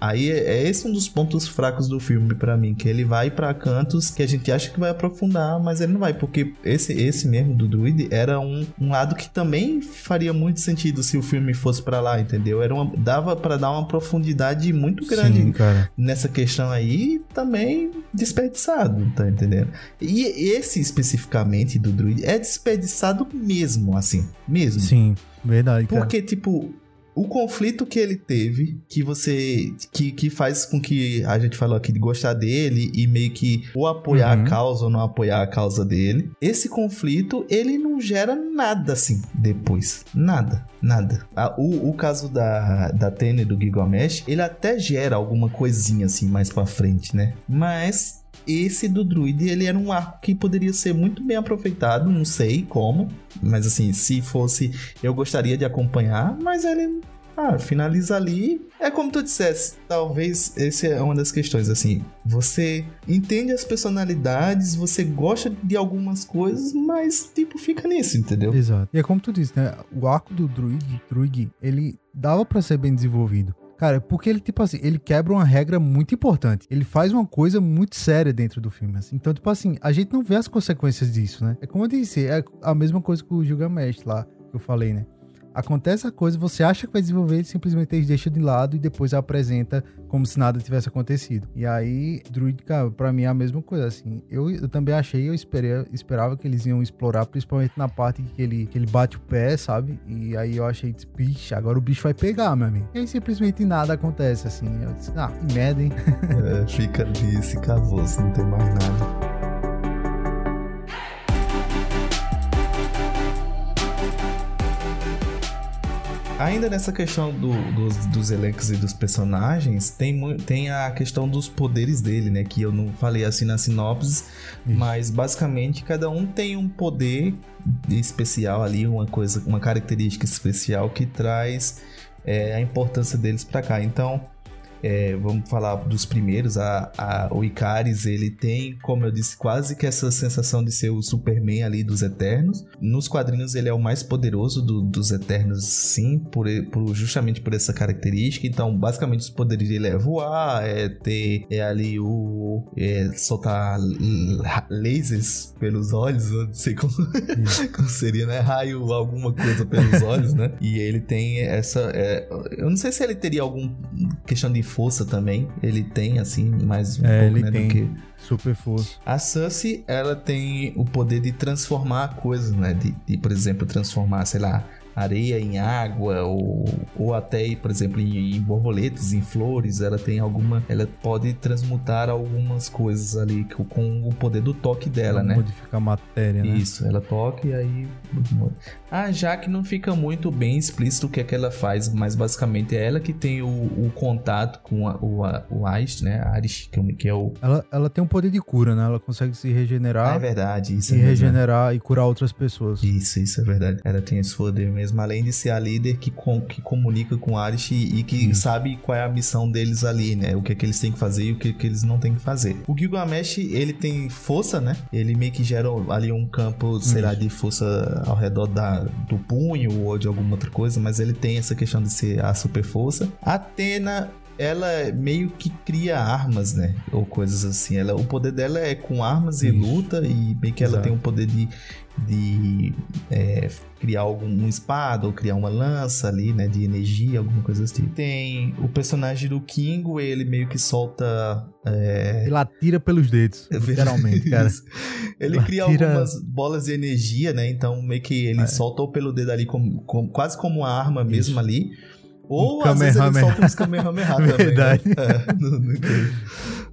S2: Aí é, é esse um dos pontos fracos do filme para mim, que ele vai para cantos que a gente acha que vai aprofundar, mas ele não vai, porque esse, esse mesmo do Druid era um, um lado que também faria muito sentido se o filme filme fosse para lá, entendeu? Era uma, dava para dar uma profundidade muito grande Sim, nessa questão aí, também desperdiçado, tá entendendo? E esse especificamente do Druid é desperdiçado mesmo, assim, mesmo.
S1: Sim, verdade.
S2: Porque, cara. tipo, o conflito que ele teve, que você. Que, que faz com que a gente falou aqui de gostar dele e meio que ou apoiar uhum. a causa ou não apoiar a causa dele. Esse conflito, ele não gera nada assim depois. Nada. Nada. o, o caso da, da Tene do Gilgamesh, ele até gera alguma coisinha assim mais pra frente, né? Mas esse do Druid, ele era um arco que poderia ser muito bem aproveitado, não sei como, mas assim, se fosse, eu gostaria de acompanhar, mas ele ah, finaliza ali. É como tu dissesse, talvez essa é uma das questões, assim. Você entende as personalidades, você gosta de algumas coisas, mas, tipo, fica nisso, entendeu?
S1: Exato. E é como tu disse, né? O arco do Druid, Druid ele dava para ser bem desenvolvido. Cara, porque ele, tipo assim, ele quebra uma regra muito importante. Ele faz uma coisa muito séria dentro do filme. Assim. Então, tipo assim, a gente não vê as consequências disso, né? É como eu disse, é a mesma coisa que o Gilgamesh lá, que eu falei, né? Acontece a coisa, você acha que vai desenvolver, ele simplesmente eles deixa de lado e depois apresenta como se nada tivesse acontecido. E aí, Druid, cara, pra mim é a mesma coisa, assim. Eu, eu também achei, eu esperei, esperava que eles iam explorar, principalmente na parte que ele, que ele bate o pé, sabe? E aí eu achei, bicho, agora o bicho vai pegar, meu amigo. E aí simplesmente nada acontece, assim. Eu disse, ah, que merda, hein?
S2: É, fica ali esse cavoso, não tem mais nada. Ainda nessa questão do, dos, dos elencos e dos personagens, tem, tem a questão dos poderes dele, né? Que eu não falei assim na sinopse, mas basicamente cada um tem um poder especial ali, uma coisa, uma característica especial que traz é, a importância deles para cá. Então, é, vamos falar dos primeiros. A, a, o Icaris, ele tem, como eu disse, quase que essa sensação de ser o Superman ali dos Eternos. Nos quadrinhos, ele é o mais poderoso do, dos Eternos, sim, por, por, justamente por essa característica. Então, basicamente, os poderes dele é voar, é ter é ali o. É, soltar lasers pelos olhos, não sei como, como, seria, né? Raio, alguma coisa pelos olhos, né? E ele tem essa. É, eu não sei se ele teria alguma questão de força também. Ele tem, assim, mais
S1: um é, pouco, ele né, tem. Que... Super força.
S2: A Sussy, ela tem o poder de transformar coisas, né? De, de, por exemplo, transformar, sei lá, areia em água ou, ou até, por exemplo, em, em, borboletas, em flores, ela tem alguma, ela pode transmutar algumas coisas ali com, o poder do toque dela, né?
S1: Modificar a matéria,
S2: né? Isso, ela toca e aí ah, já que não fica muito bem explícito o que é que ela faz, mas basicamente é ela que tem o, o contato com a, o, a, o Aist, né? A Aris, que é o...
S1: Ela, ela tem um poder de cura, né? Ela consegue se regenerar.
S2: Ah, é verdade, isso
S1: E
S2: é
S1: regenerar e curar outras pessoas.
S2: Isso, isso é verdade. Ela tem esse poder mesmo, além de ser a líder que, com, que comunica com o Aris e, que isso. sabe qual é a missão deles ali, né? O que é que eles têm que fazer e o que, é que eles não têm que fazer. O Gilgamesh, ele tem força, né? Ele meio que gera ali um campo, sei lá, de força ao redor da do punho ou de alguma outra coisa, mas ele tem essa questão de ser a super força. Atena ela meio que cria armas, né? Ou coisas assim. Ela, o poder dela é com armas Isso. e luta, e meio que ela Exato. tem o poder de, de é, criar algum um espada ou criar uma lança ali, né? De energia, alguma coisa assim. Tem o personagem do Kingo, ele meio que solta. É...
S1: Ele atira pelos dedos, literalmente, cara.
S2: ele, ele cria atira... algumas bolas de energia, né? Então meio que ele é. solta pelo dedo ali, como, como, quase como uma arma mesmo Isso. ali. Ou um às vezes ele solta uns Kamehameha também. Verdade. Né? É, no, no,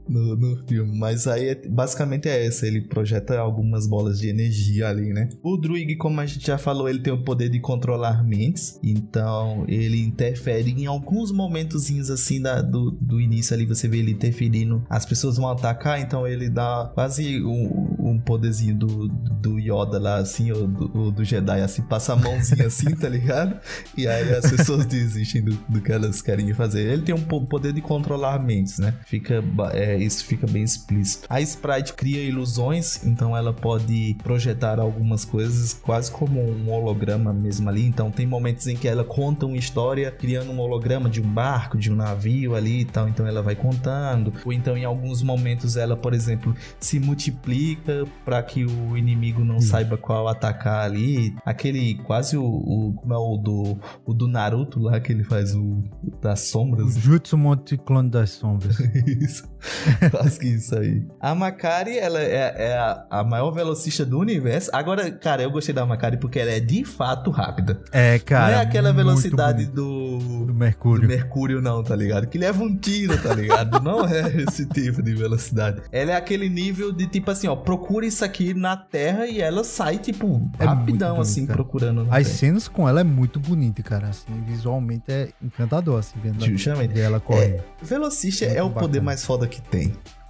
S2: no, no, filme. Mas aí, é, basicamente é essa. Ele projeta algumas bolas de energia ali, né? O Druig, como a gente já falou, ele tem o poder de controlar mentes. Então, ele interfere em alguns momentozinhos assim da, do, do início ali. Você vê ele interferindo. As pessoas vão atacar, então ele dá quase um, um poderzinho do, do Yoda lá, assim, ou do, do Jedi, assim, passa a mãozinha assim, tá ligado? E aí as pessoas desistem do, do que elas querem fazer. Ele tem um poder de controlar mentes, né? Fica... É, isso fica bem explícito. A Sprite cria ilusões, então ela pode projetar algumas coisas quase como um holograma mesmo ali. Então tem momentos em que ela conta uma história criando um holograma de um barco, de um navio ali e tal. Então ela vai contando. Ou então em alguns momentos ela, por exemplo, se multiplica para que o inimigo não Isso. saiba qual atacar ali. Aquele quase o, o, como é o do o do Naruto lá que ele faz o das sombras.
S1: O Jutsu Monte-Clone das sombras.
S2: Isso. Quase que isso aí. A Makari, ela é, é a, a, maior velocista do universo. Agora, cara, eu gostei da Makari porque ela é de fato rápida.
S1: É, cara.
S2: Não é aquela velocidade do,
S1: do Mercúrio. Do
S2: Mercúrio, não, tá ligado? Que leva um tiro, tá ligado? não é esse tipo de velocidade. Ela é aquele nível de tipo assim, ó, procura isso aqui na Terra e ela sai, tipo, é rapidão, assim, procurando.
S1: As terra. cenas com ela é muito bonita, cara. Assim, visualmente é encantador, assim, vendo
S2: Justamente.
S1: ela corre. É,
S2: velocista é, é o bacana. poder mais foda que tem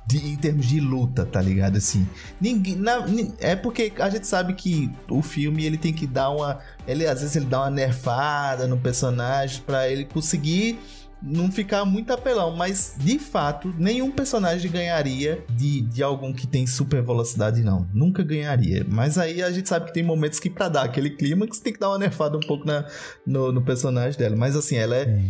S2: de, em termos de luta, tá ligado? Assim, ninguém. Na, é porque a gente sabe que o filme ele tem que dar uma. Ele, às vezes ele dá uma nerfada no personagem para ele conseguir não ficar muito apelão, mas de fato, nenhum personagem ganharia de, de algum que tem super velocidade, não. Nunca ganharia. Mas aí a gente sabe que tem momentos que, pra dar aquele clima, que você tem que dar uma nerfada um pouco na, no, no personagem dela. Mas assim, ela é.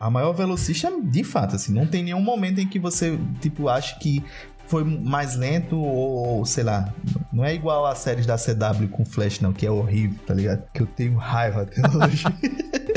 S2: A maior velocista, de fato, assim, não tem nenhum momento em que você, tipo, acha que foi mais lento ou, sei lá, não é igual às séries da CW com Flash, não, que é horrível, tá ligado? Que eu tenho raiva até hoje.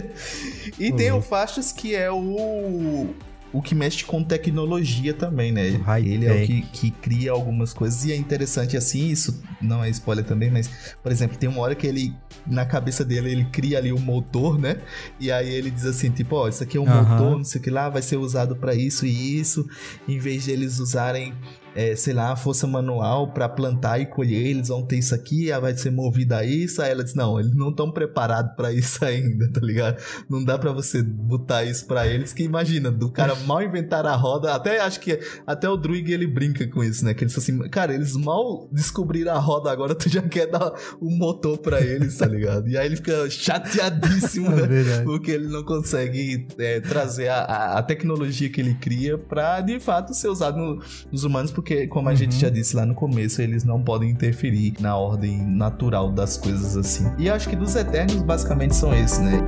S2: e tem o Fastos, que é o o que mexe com tecnologia também, né? Ele é o que, que cria algumas coisas e é interessante assim, isso não é spoiler também, mas, por exemplo, tem uma hora que ele, na cabeça dele, ele cria ali um motor, né? E aí ele diz assim, tipo, ó, oh, isso aqui é um motor, não sei o que lá, vai ser usado para isso e isso, em vez de eles usarem é, sei lá, força manual para plantar e colher, eles vão ter isso aqui, vai ser movida a isso. Aí ela diz: Não, eles não estão preparados para isso ainda, tá ligado? Não dá para você botar isso para eles. Que imagina, do cara mal inventar a roda, até acho que até o Druig ele brinca com isso, né? Que ele fala assim: Cara, eles mal descobriram a roda, agora tu já quer dar um motor para eles, tá ligado? E aí ele fica chateadíssimo, é né? Porque ele não consegue é, trazer a, a, tecnologia que ele cria para de fato ser usado no, nos humanos porque, como a uhum. gente já disse lá no começo, eles não podem interferir na ordem natural das coisas assim. E acho que dos Eternos, basicamente, são esses, né?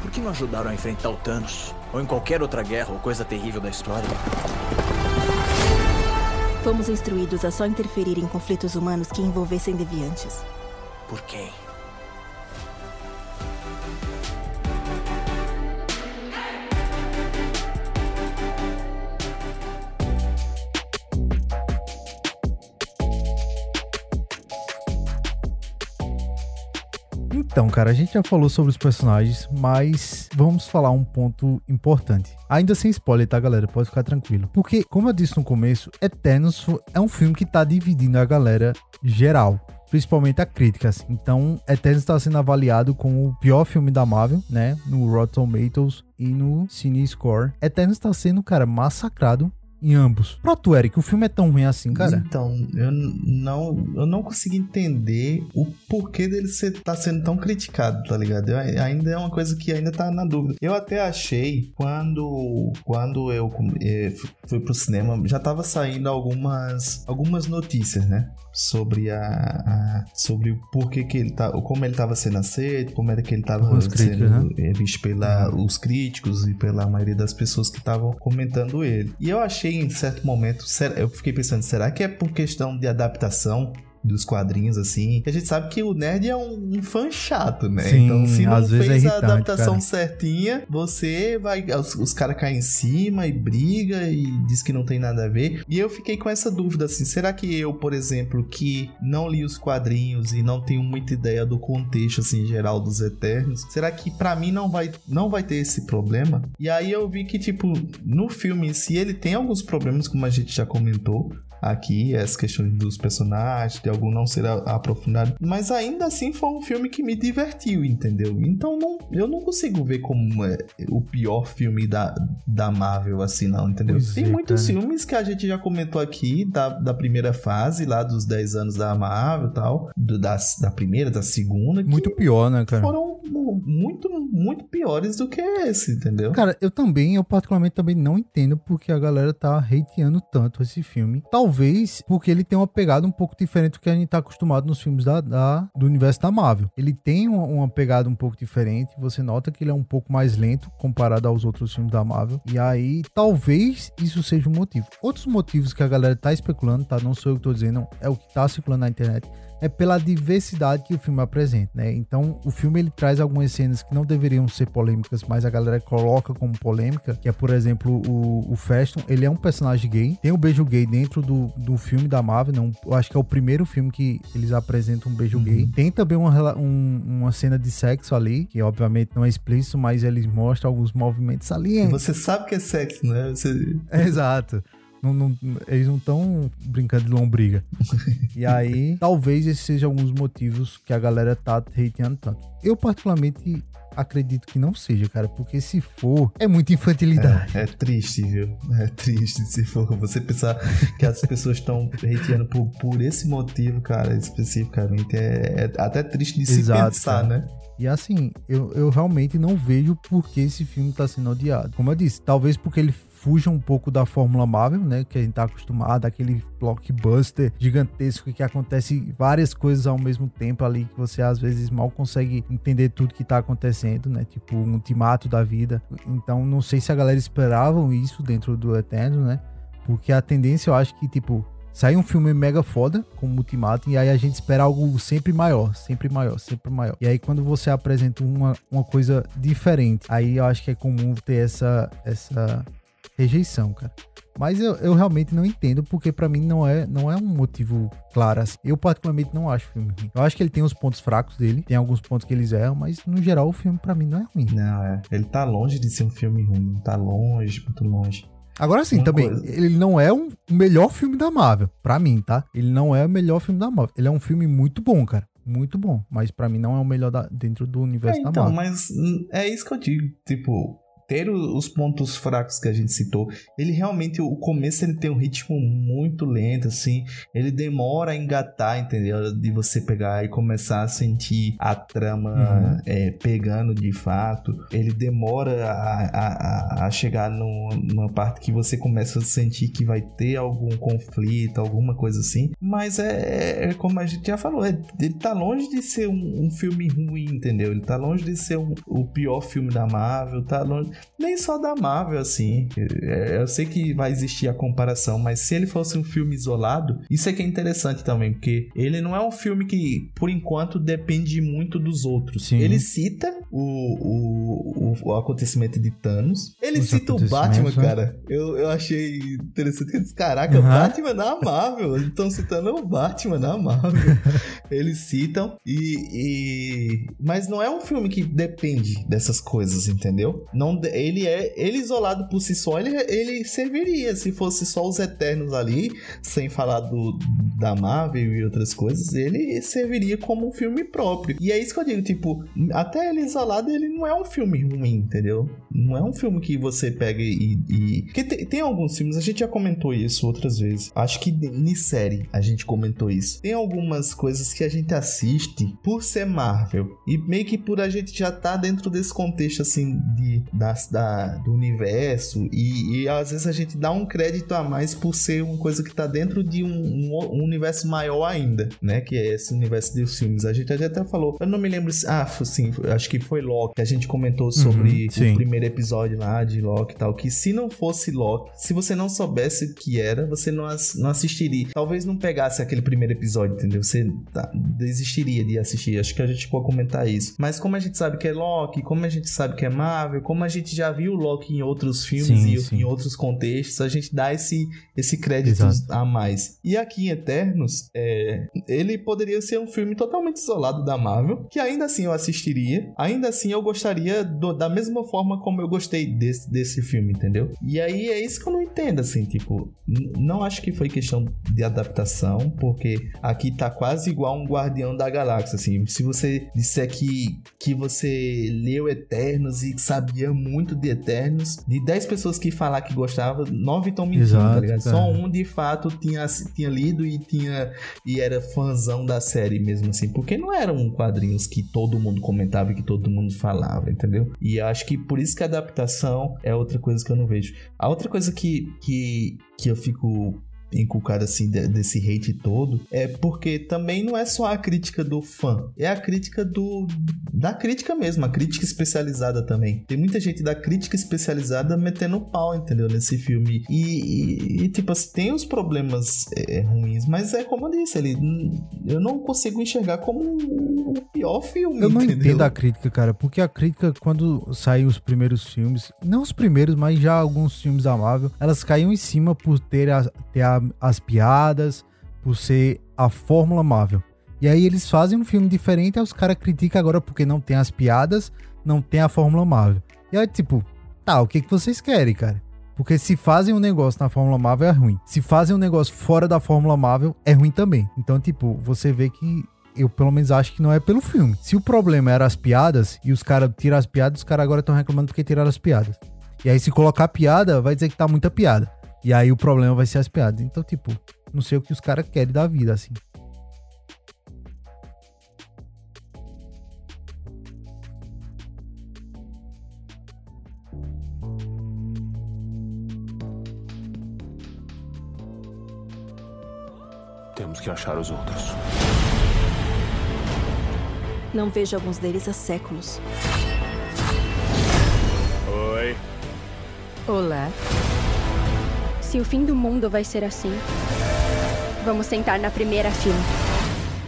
S5: Por que não ajudaram a enfrentar o Thanos? Ou em qualquer outra guerra ou coisa terrível da história?
S4: Fomos instruídos a só interferir em conflitos humanos que envolvessem deviantes.
S5: Por quem?
S1: Então, cara, a gente já falou sobre os personagens, mas vamos falar um ponto importante. Ainda sem spoiler, tá, galera? Pode ficar tranquilo. Porque, como eu disse no começo, Eternos é um filme que tá dividindo a galera geral principalmente a críticas. Então, Eternos está sendo avaliado como o pior filme da Marvel, né? No Rotten Tomatoes e no Cine Score. Eternos está sendo, cara, massacrado em ambos. Pra tu, Eric, o filme é tão ruim assim, cara?
S2: Então, eu não, eu não consegui entender o porquê dele ser, tá sendo tão criticado, tá ligado? Eu, ainda é uma coisa que ainda tá na dúvida. Eu até achei, quando, quando eu eh, fui pro cinema, já tava saindo algumas, algumas notícias, né? Sobre a, a sobre o porquê que ele tá, como ele tava sendo aceito, como era que ele tava
S1: Os sendo críticos, né?
S2: Eh, visto pelos críticos e pela maioria das pessoas que estavam comentando ele. E eu achei em certo momento, eu fiquei pensando, será que é por questão de adaptação? Dos quadrinhos, assim. A gente sabe que o nerd é um, um fã chato, né?
S1: Sim, então, se não fez é
S2: a adaptação
S1: cara.
S2: certinha, você vai. Os, os caras caem em cima e briga e diz que não tem nada a ver. E eu fiquei com essa dúvida, assim. Será que eu, por exemplo, que não li os quadrinhos e não tenho muita ideia do contexto, assim, geral dos Eternos, será que para mim não vai, não vai ter esse problema? E aí eu vi que, tipo, no filme em si, ele tem alguns problemas, como a gente já comentou aqui, essa questão dos personagens, de algum não ser aprofundado. Mas ainda assim foi um filme que me divertiu, entendeu? Então não, eu não consigo ver como é o pior filme da, da Marvel, assim, não, entendeu? Pois Tem é, muitos cara. filmes que a gente já comentou aqui, da, da primeira fase, lá dos 10 anos da Marvel e tal, do, da, da primeira, da segunda.
S1: Muito pior, né, cara?
S2: Foram muito, muito piores do que esse, entendeu?
S1: Cara, eu também, eu particularmente também não entendo porque a galera tá hateando tanto esse filme. Talvez porque ele tem uma pegada um pouco diferente do que a gente tá acostumado nos filmes da, da do universo da Marvel. Ele tem uma, uma, pegada um pouco diferente, você nota que ele é um pouco mais lento comparado aos outros filmes da Marvel. E aí, talvez isso seja um motivo. Outros motivos que a galera tá especulando, tá? Não sou eu que tô dizendo, é o que tá circulando na internet é pela diversidade que o filme apresenta, né? Então, o filme ele traz algumas cenas que não deveriam ser polêmicas, mas a galera coloca como polêmica, que é, por exemplo, o, o Feston, ele é um personagem gay, tem o um beijo gay dentro do, do filme da Marvel, não, eu acho que é o primeiro filme que eles apresentam um beijo uhum. gay. Tem também uma, um, uma cena de sexo ali, que obviamente não é explícito, mas eles mostram alguns movimentos ali.
S2: Você sabe que é sexo, né? Você...
S1: Exato. Não, não, eles não estão brincando de lombriga. e aí, talvez esses sejam alguns motivos que a galera tá hateando tanto. Eu, particularmente, acredito que não seja, cara, porque se for, é muita infantilidade.
S2: É, é triste, viu? É triste se for você pensar que as pessoas estão hateando por, por esse motivo, cara, especificamente. É, é até triste de se Exato, pensar, cara. né?
S1: E assim, eu, eu realmente não vejo por que esse filme tá sendo odiado. Como eu disse, talvez porque ele fuja um pouco da Fórmula Marvel, né? Que a gente tá acostumado, aquele blockbuster gigantesco que acontece várias coisas ao mesmo tempo ali, que você às vezes mal consegue entender tudo que tá acontecendo, né? Tipo um ultimato da vida. Então, não sei se a galera esperavam isso dentro do Eterno, né? Porque a tendência eu acho que, tipo, sai um filme mega foda, como Ultimato, e aí a gente espera algo sempre maior, sempre maior, sempre maior. E aí quando você apresenta uma, uma coisa diferente, aí eu acho que é comum ter essa, essa rejeição, cara. Mas eu, eu realmente não entendo, porque para mim não é, não é um motivo claro. Assim. Eu particularmente não acho o filme ruim. Eu acho que ele tem os pontos fracos dele, tem alguns pontos que eles erram, mas no geral o filme para mim não é ruim.
S2: Não, é. Ele tá longe de ser um filme ruim. Tá longe, muito longe.
S1: Agora sim,
S2: Uma
S1: também,
S2: coisa-
S1: ele não é o melhor filme da Marvel, pra mim, tá? Ele não é o melhor filme da Marvel. Ele é um filme muito bom, cara. Muito bom. Mas pra mim não é o melhor da- dentro do
S2: É,
S1: universo da
S2: então,
S1: Marvel.
S2: mas hum, é isso que eu digo. Tipo, ter os pontos fracos que a gente citou, ele realmente, o começo ele tem um ritmo muito lento, assim. Ele demora a engatar, entendeu? De você pegar e começar a sentir a trama
S1: Uhum.
S2: é, pegando de fato. Ele demora a, a, a- a chegar no- numa parte que você começa a sentir que vai ter algum conflito, alguma coisa assim. Mas é, é como a gente já falou, é- ele tá longe de ser um, um filme ruim, entendeu? Ele tá longe de ser um- o pior filme da Marvel, tá longe. Nem só da Marvel, assim. É, eu sei que vai existir a comparação, mas se ele fosse um filme isolado, isso é que é interessante também, porque ele não é um filme que, por enquanto, depende muito dos outros.
S1: Sim.
S2: Ele cita o, o, o, acontecimento de Thanos. Ele
S1: Os
S2: cita o Batman,
S1: né?
S2: cara. Eu, eu achei interessante caraca,
S1: Aham.
S2: Batman na Marvel. Eles estão citando o Batman na Marvel. eles citam e, e- Mas não é um filme que depende dessas coisas, entendeu? Não, ele é. Ele isolado por si só, ele, ele serviria. Se fosse só os Eternos ali, sem falar do, da Marvel e outras coisas, ele serviria como um filme próprio. E é isso que eu digo, tipo, até ele isolado, ele não é um filme ruim, entendeu? Não é um filme que você pega e. e... Porque tem, tem alguns filmes, a gente já comentou isso outras vezes. Acho que em série a gente comentou isso. Tem algumas coisas que a gente assiste por ser Marvel. E meio que por a gente já tá dentro desse contexto assim de, das- da, do universo. E, e às vezes a gente dá um crédito a mais por ser uma coisa que tá dentro de um, um um universo maior ainda, né? Que é esse universo dos filmes. A gente até falou. Eu não me lembro se. Ah, sim, acho que foi Loki. A gente comentou sobre
S1: sim.
S2: o primeiro episódio lá de Loki e tal. Que se não fosse Loki, se você não soubesse o que era, você não, ass- não assistiria. Talvez não pegasse aquele primeiro episódio, entendeu? Você tá- desistiria de assistir. Acho que a gente pode comentar isso. Mas como a gente sabe que é Loki, como a gente sabe que é Marvel, como a gente já viu Loki em outros filmes
S1: Sim,
S2: e
S1: sim.
S2: em outros contextos, a gente dá esse, esse crédito
S1: Exato.
S2: a mais. E aqui em Eternos, é, ele poderia ser um filme totalmente isolado da Marvel, que ainda assim eu assistiria, ainda assim eu gostaria do- da mesma forma como eu gostei desse, desse filme, entendeu? E aí é isso que eu não entendo, assim, tipo, não acho que foi questão de adaptação, porque aqui tá quase igual um Guardião da Galáxia, assim, se você disser que, que você leu Eternos e sabia muito de Eternos, de 10 pessoas que falar que gostava, 9 estão mentindo,
S1: Exato,
S2: tá ligado? Só
S1: cara.
S2: um de fato tinha, tinha lido e tinha e era fãzão da série mesmo assim, porque não eram quadrinhos que todo mundo comentava e que todo mundo falava, entendeu? E eu acho que por isso que a adaptação é outra coisa que eu não vejo. A outra coisa que, que, que eu fico inculcado assim de- desse hate todo é porque também não é só a crítica do fã, é a crítica do da crítica mesmo, a crítica especializada também. Tem muita gente da crítica especializada metendo pau, entendeu, nesse filme. E, e- e, tipo assim, tem os problemas é, ruins, mas é como eu disse, ele eu não consigo enxergar como o pior filme,
S1: Eu não
S2: entendeu?
S1: entendo a crítica, cara, porque a crítica, quando saiu os primeiros filmes, não os primeiros, mas já alguns filmes da Marvel, elas caíam em cima por ter, a- ter a- as piadas, por ser a fórmula Marvel. E aí eles fazem um filme diferente, aí os caras criticam agora porque não tem as piadas, não tem a fórmula Marvel. E aí, tipo, tá, o que, que vocês querem, cara? Porque se fazem um negócio na Fórmula Marvel é ruim. Se fazem um negócio fora da Fórmula Marvel é ruim também. Então, tipo, você vê que eu pelo menos acho que não é pelo filme. Se o problema era as piadas e os caras tiram as piadas, os caras agora estão reclamando porque tiraram as piadas. E aí, se colocar piada, vai dizer que tá muita piada. E aí o problema vai ser as piadas. Então, tipo, não sei o que os caras querem da vida, assim.
S6: Temos que achar os outros.
S4: Não vejo alguns deles há séculos.
S6: Oi.
S7: Olá. Se o fim do mundo vai ser assim, vamos sentar na primeira fila.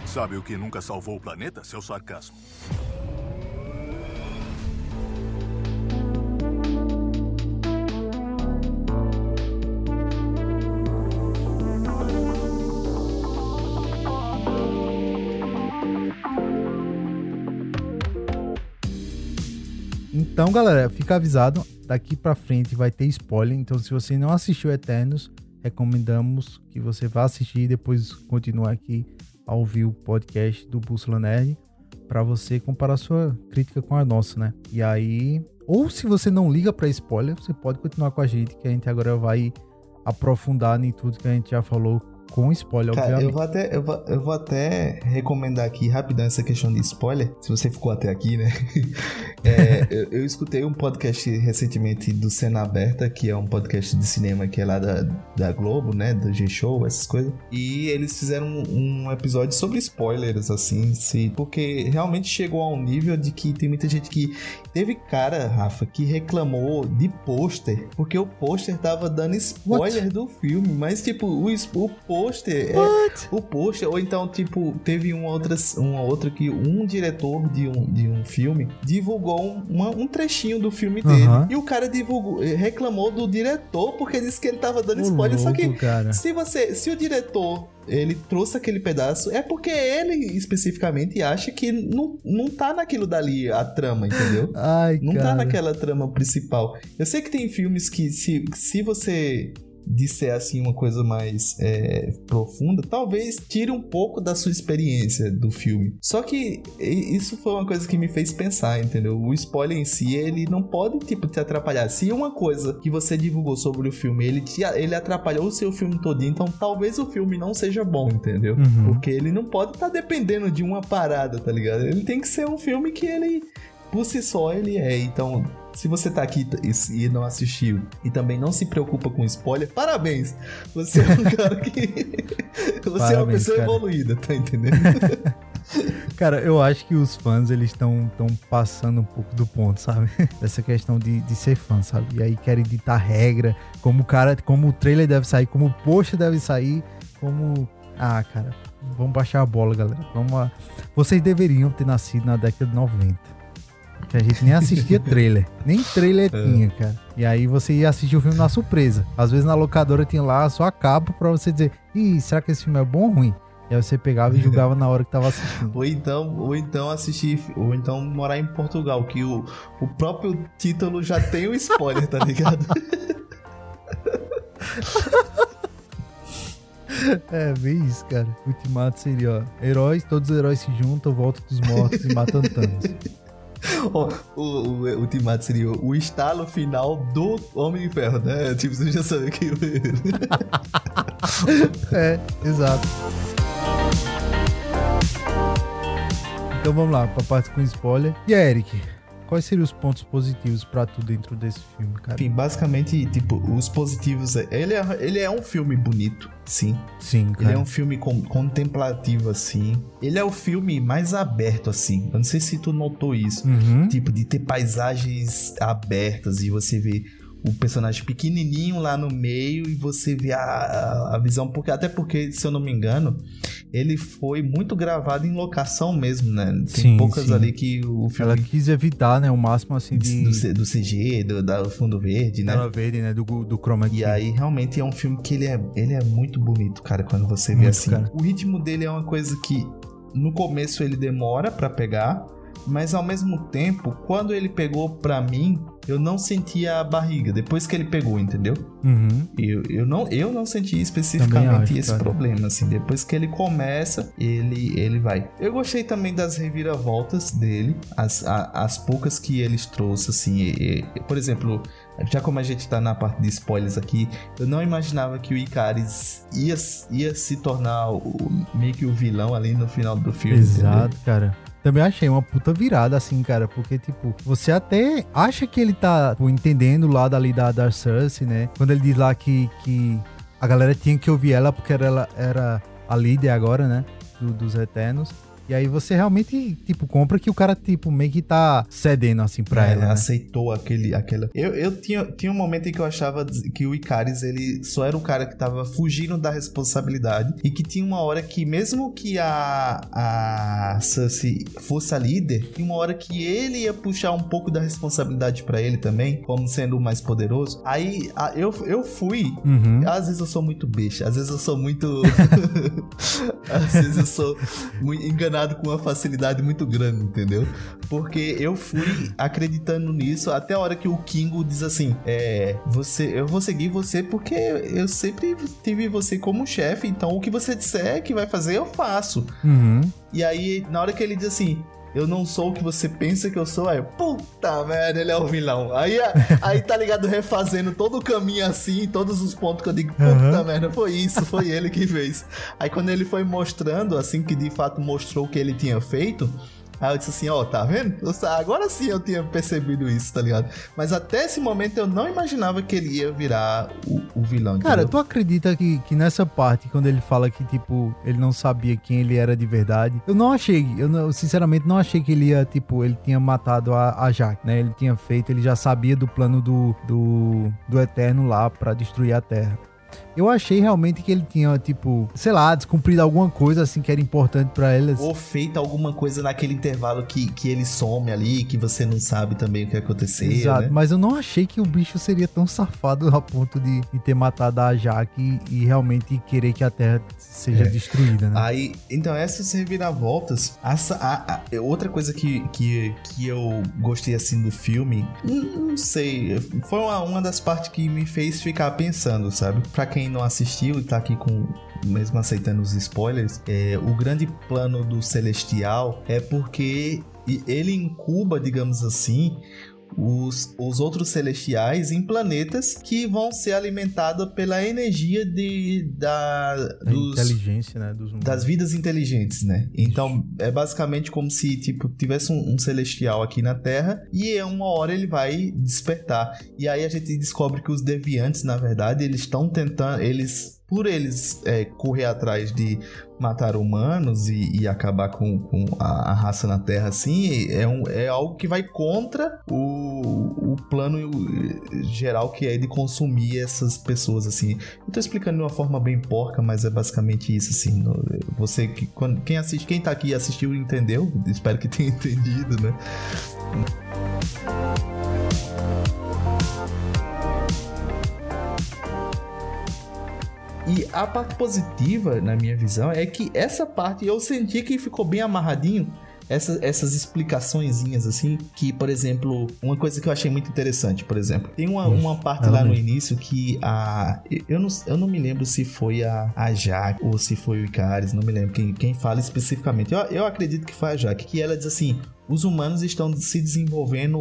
S8: Sabe o que nunca salvou o planeta? Seu sarcasmo.
S1: Então, galera, fica avisado, daqui pra frente vai ter spoiler. Então, se você não assistiu Eternos, recomendamos que você vá assistir e depois continuar aqui a ouvir o podcast do Bússola Nerd para você comparar sua crítica com a nossa, né? E aí, ou se você não liga para spoiler, você pode continuar com a gente que a gente agora vai aprofundar em tudo que a gente já falou com spoiler,
S2: Cara,
S1: obviamente.
S2: eu vou, até, eu, vou, eu vou até recomendar aqui rapidão essa questão de spoiler, se você ficou até aqui, né? É, eu, eu escutei um podcast recentemente do Cena Aberta, que é um podcast de cinema que é lá da, da Globo, né? Do G-Show, essas coisas. E eles fizeram um, um episódio sobre spoilers, assim, se, porque realmente chegou a um nível de que tem muita gente que. Teve cara, Rafa, que reclamou de pôster, porque o pôster tava dando spoiler do filme, mas tipo, o, o pôster é, o pôster, ou então, tipo, teve uma outra, uma outra que um diretor de um, de um filme divulgou um, uma- um trechinho do filme dele. E o cara divulgou, eh, reclamou do diretor porque disse que ele tava dando
S1: Ô,
S2: spoiler. Só que
S1: louco, cara.
S2: se você, se o diretor ele trouxe aquele pedaço, é porque ele especificamente acha que não, não tá naquilo dali a trama, entendeu?
S1: Ai,
S2: Não
S1: cara.
S2: tá naquela trama principal. Eu sei que tem filmes que, se, se você disser assim uma coisa mais é, profunda, talvez tire um pouco da sua experiência do filme. Só que isso foi uma coisa que me fez pensar, entendeu? O spoiler em si, ele não pode, tipo, te atrapalhar. Se uma coisa que você divulgou sobre o filme, ele, te, ele atrapalhou o seu filme todinho, então talvez o filme não seja bom, entendeu?
S1: Uhum.
S2: Porque ele não pode estar dependendo de uma parada, tá ligado? Ele tem que ser um filme que ele, por si só, ele é. Então, se você tá aqui e não assistiu e também não se preocupa com spoiler, parabéns! Você é um cara que. você é uma
S1: Parabéns,
S2: pessoa
S1: cara.
S2: evoluída, tá entendendo?
S1: Cara, eu acho que os fãs, eles estão tão passando um pouco do ponto, sabe? Dessa questão de, de ser fã, sabe? E aí querem ditar regra, como o cara, como o trailer deve sair, como o post deve sair, como... Ah, cara, vamos baixar a bola, galera. Vamos a... Vocês deveriam ter nascido na década de 90. Que a gente nem assistia trailer. Nem trailer tinha, cara. E aí você ia assistir o filme na surpresa. Às vezes na locadora tinha lá só a capa pra você dizer, ih, será que esse filme é bom ou ruim? E aí você pegava e julgava na hora que tava assistindo.
S2: ou então, ou então assistir, ou então morar em Portugal, que o, o próprio título já tem o spoiler, tá ligado?
S1: É, bem isso, cara. Ultimato seria, ó, heróis, todos os heróis se juntam, voltam dos mortos e matam Thanos.
S2: O, o, o seria o estalo final do Homem de Ferro, né? Tipo, você já sabe que
S1: É, exato. Então vamos lá, pra parte com spoiler. E a Eric, quais seriam os pontos positivos pra tu dentro desse filme, cara?
S2: Enfim, basicamente, tipo, os positivos. é- Ele é, ele é um filme bonito, sim.
S1: Sim,
S2: Ele
S1: cara.
S2: é um filme com- contemplativo, assim. Ele é o filme mais aberto, assim. Eu não sei se tu notou isso.
S1: Uhum.
S2: Tipo, de ter paisagens abertas e você vê o personagem pequenininho lá no meio e você vê a, a- visão. Porque, até porque, se eu não me engano, ele foi muito gravado em locação mesmo, né? Tem
S1: Sim,
S2: poucas
S1: sim.
S2: ali que o filme.
S1: Ela quis evitar, né, o máximo assim de...
S2: do, do CG, do, da fundo verde, né?
S1: Tela verde, né, do, do chroma key.
S2: E aí, realmente, é um filme que ele é, ele é muito bonito, cara, quando você vê
S1: Muito,
S2: assim.
S1: cara.
S2: O ritmo dele é uma coisa que, no começo, ele demora pra pegar, mas ao mesmo tempo, quando ele pegou pra mim, eu não sentia a barriga, depois que ele pegou, entendeu?
S1: Uhum.
S2: Eu, eu, não, eu não senti especificamente
S1: acho,
S2: esse
S1: cara.
S2: problema, assim. Depois que ele começa, ele, ele vai. Eu gostei também das reviravoltas dele, as, a- as poucas que eles trouxe, assim. e- e- por exemplo, já como a gente tá na parte de spoilers aqui, eu não imaginava que o Icaris ia, ia se tornar o, meio que o vilão ali no final do filme. entendeu?
S1: Exato, cara. Também achei uma puta virada, assim, cara. Porque, tipo, você até acha que ele tá tipo, entendendo o lado ali da, da Cersei, né? Quando ele diz lá que, que a galera tinha que ouvir ela porque ela era a líder agora, né? do- dos Eternos. E aí você realmente, tipo, compra que o cara, tipo, meio que tá cedendo, assim, pra
S2: É,
S1: ela, né?
S2: aceitou aquele, aquela. Eu, eu tinha, tinha um momento em que eu achava que o Icaris ele só era o cara que tava fugindo da responsabilidade e que tinha uma hora que, mesmo que a, a Cersei fosse a líder, tinha uma hora que ele ia puxar um pouco da responsabilidade pra ele também, como sendo o mais poderoso. Aí a- eu, eu fui.
S1: Uhum.
S2: Às vezes eu sou muito besta, às vezes eu sou muito. às vezes eu sou muito enganado com uma facilidade muito grande, entendeu? Porque eu fui acreditando nisso até a hora que o Kingo diz assim: É, você, eu vou seguir você porque eu sempre tive você como chefe, então o que você disser que vai fazer, eu faço.
S1: Uhum.
S2: E aí, na hora que ele diz assim. Eu não sou o que você pensa que eu sou. Aí, puta merda, ele é o vilão. Aí, aí tá ligado, refazendo todo o caminho assim, todos os pontos que eu digo, puta
S1: Uhum.
S2: merda, foi isso, foi ele que fez. Aí quando ele foi mostrando, assim que de fato mostrou o que ele tinha feito, aí eu disse assim, ó, tá vendo? Agora sim eu tinha percebido isso, tá ligado? Mas até esse momento eu não imaginava que ele ia virar o, o vilão.
S1: Cara,
S2: entendeu?
S1: tu acredita que, que nessa parte, quando ele fala que, tipo, ele não sabia quem ele era de verdade, eu não achei, eu, não- eu sinceramente não achei que ele ia, tipo, ele tinha matado a, a Jaque, né? Ele tinha feito, ele já sabia do plano do, do, do Eterno lá pra destruir a Terra. Eu achei realmente que ele tinha, tipo, sei lá, descumprido alguma coisa assim que era importante pra ele. assim.
S2: Ou feito alguma coisa naquele intervalo que, que ele some ali, que você não sabe também o que aconteceu,
S1: Exato,
S2: né?
S1: mas eu não achei que o bicho seria tão safado a ponto de, de ter matado a Jaque e, e realmente querer que a Terra seja
S2: É.
S1: destruída, né?
S2: Aí, então essas reviravoltas, essa, a- a- é outra coisa que, que, que eu gostei assim do filme, não, não sei, foi uma, uma das partes que me fez ficar pensando, sabe? Pra quem não assistiu e tá aqui com mesmo aceitando os spoilers, é, o grande plano do Celestial é porque ele incuba, digamos assim, os, os outros celestiais em planetas que vão ser alimentados pela energia de, da, dos,
S1: inteligência, né, dos
S2: das vidas inteligentes, né? Então é basicamente como se tipo tivesse um, um celestial aqui na Terra e uma hora ele vai despertar. E aí a gente descobre que os deviantes, na verdade, eles estão tentando, eles por eles é, correr atrás de matar humanos e, e acabar com, com a, a raça na Terra, assim, é, um, é algo que vai contra o, o plano geral que é de consumir essas pessoas, assim. Eu tô explicando de uma forma bem porca, mas é basicamente isso, assim. Você que quando, quem assiste, quem tá aqui e assistiu entendeu? Espero que tenha entendido, né? E a parte positiva, na minha visão, é que essa parte eu senti que ficou bem amarradinho. Essa, essas explicaçõezinhas assim, que, por exemplo, uma coisa que eu achei muito interessante, por exemplo, tem uma, uma parte lá no início que a. Eu não, eu não me lembro se foi a, a Jaque ou se foi o Icaris, não me lembro quem, quem fala especificamente. Eu, eu acredito que foi a Jaque, que ela diz assim: os humanos estão se desenvolvendo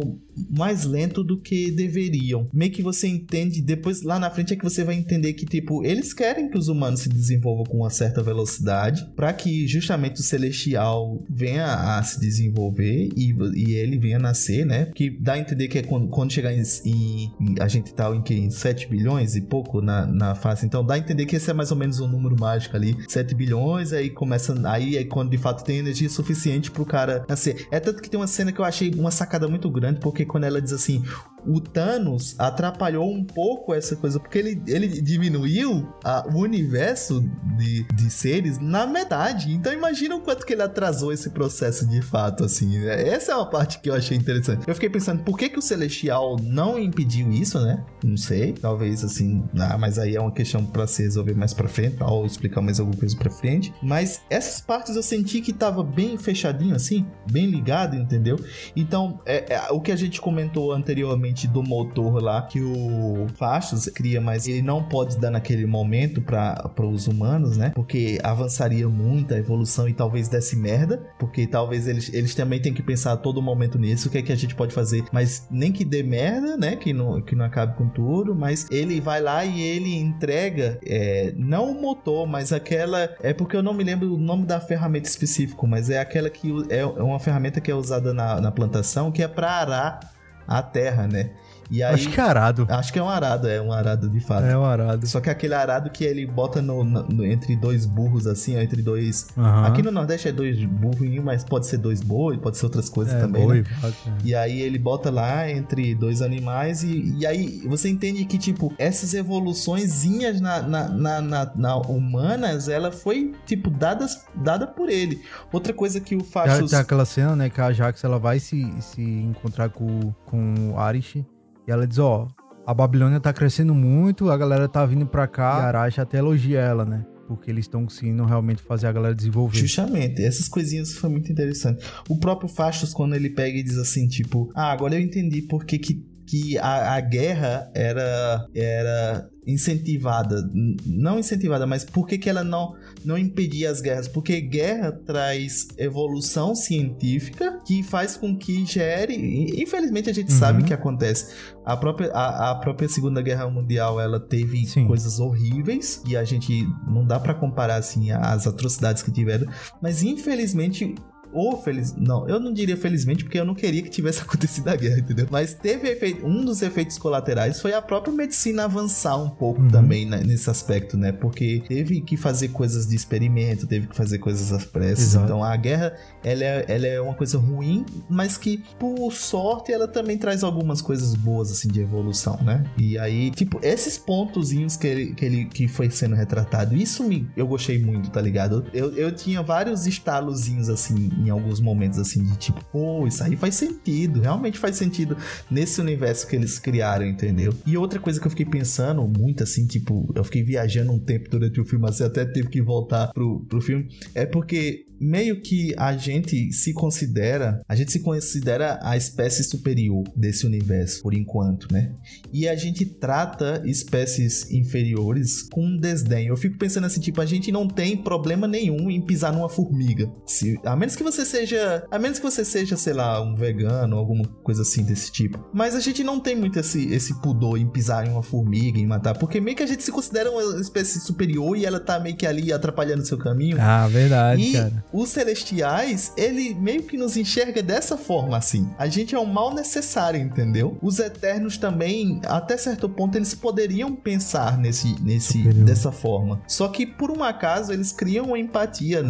S2: mais lento do que deveriam. Meio que você entende, depois lá na frente é que você vai entender que, tipo, eles querem que os humanos se desenvolvam com uma certa velocidade para que justamente o celestial venha a se desenvolver e, e ele venha a nascer, né? Que dá a entender que é quando, quando chegar em, em- A gente tá em, que, em 7 bilhões e pouco na, na face. Então dá a entender que esse é mais ou menos um número mágico ali. 7 bilhões, aí começa. Aí é quando de fato tem energia suficiente pro cara nascer. É que tem uma cena que eu achei uma sacada muito grande, porque quando ela diz assim. O Thanos atrapalhou um pouco essa coisa, porque ele, ele diminuiu a- o universo de, de seres na metade. Então imagina o quanto que ele atrasou esse processo de fato, assim. né? Essa é uma parte que eu achei interessante. Eu fiquei pensando, por que, que o Celestial não impediu isso, né? Não sei. Talvez assim, ah, mas aí é uma questão pra se resolver mais pra frente, ou explicar mais alguma coisa pra frente. Mas essas partes eu senti que tava bem fechadinho, assim, bem ligado, entendeu? Então, é, é, o que a gente comentou anteriormente do motor lá, que o Fastos cria, mas ele não pode dar naquele momento para os humanos, né? Porque avançaria muito a evolução e talvez desse merda, porque talvez eles, eles também têm que pensar a todo momento nisso, o que é que a gente pode fazer, mas nem que dê merda, né? Que não, que não acabe com tudo, mas ele vai lá e ele entrega, é, não o motor, mas aquela. É porque eu não me lembro o nome da ferramenta específico, mas é aquela que é é uma ferramenta que é usada na, na plantação que é para arar a terra, né? E aí,
S1: Acho que é arado.
S2: acho que é um arado, é um arado de fato.
S1: É um arado.
S2: Só que aquele arado que ele bota no, no- entre dois burros, assim, ó, entre dois. Aqui no Nordeste é dois burrinhos, mas pode ser dois boi, pode ser outras coisas
S1: é,
S2: também.
S1: boi,
S2: né?
S1: é.
S2: E aí ele bota lá entre dois animais e, e aí você entende que, tipo, essas evoluçõezinhas na, na, na, na- na humanas, ela foi, tipo, dadas, dada por ele. Outra coisa que o Fachos...
S1: tem aquela cena, né, que a Jax ela vai se, se encontrar com, com o Arish e ela diz, ó, a Babilônia tá crescendo muito, a galera tá vindo pra cá, e a Arash até elogia ela, né? Porque eles estão conseguindo realmente fazer a galera desenvolver.
S2: Justamente, essas coisinhas foi muito interessante. O próprio Fastos, quando ele pega e diz assim, tipo, ah, agora eu entendi por que, que, que a, a guerra era, era incentivada. Não incentivada, mas por que, que ela não, não impedia as guerras? Porque guerra traz evolução científica que faz com que gere. Infelizmente a gente
S1: Uhum.
S2: sabe que acontece. A própria, a, a própria Segunda Guerra Mundial ela teve
S1: Sim.
S2: coisas horríveis e a gente não dá pra comparar assim as atrocidades que tiveram, mas infelizmente ou feliz, não, eu não diria felizmente porque eu não queria que tivesse acontecido a guerra, entendeu? Mas teve efeito, um dos efeitos colaterais foi a própria medicina avançar um pouco
S1: Uhum.
S2: também né, nesse aspecto, né? Porque teve que fazer coisas de experimento, teve que fazer coisas às pressas.
S1: Exato.
S2: Então a guerra, ela é, ela é uma coisa ruim, mas que por sorte ela também traz algumas coisas boas assim de evolução, né? E aí, tipo, esses pontozinhos que ele que, ele, que foi sendo retratado, isso me eu gostei muito, tá ligado? Eu, eu tinha vários estalozinhos assim em alguns momentos assim de tipo, pô, isso aí faz sentido, realmente faz sentido nesse universo que eles criaram, entendeu? E outra coisa que eu fiquei pensando muito assim, tipo, eu fiquei viajando um tempo durante o filme, assim, até teve que voltar pro, pro filme, é porque meio que a gente se considera, a gente se considera a espécie superior desse universo, por enquanto, né? E a gente trata espécies inferiores com desdém. Eu fico pensando assim, tipo, a gente não tem problema nenhum em pisar numa formiga. Se, a menos que você seja, a menos que você seja, sei lá, um vegano, alguma coisa assim desse tipo. Mas a gente não tem muito esse, esse pudor em pisar em uma formiga, em matar, porque meio que a gente se considera uma espécie superior e ela tá meio que ali atrapalhando o seu caminho.
S1: Ah, verdade,
S2: E
S1: cara.
S2: os celestiais, ele meio que nos enxerga dessa forma, assim. A gente é um mal necessário, entendeu? Os eternos também, até certo ponto, eles poderiam pensar nesse, nesse
S1: Superior.
S2: dessa forma. Só que, por um acaso, eles criam uma empatia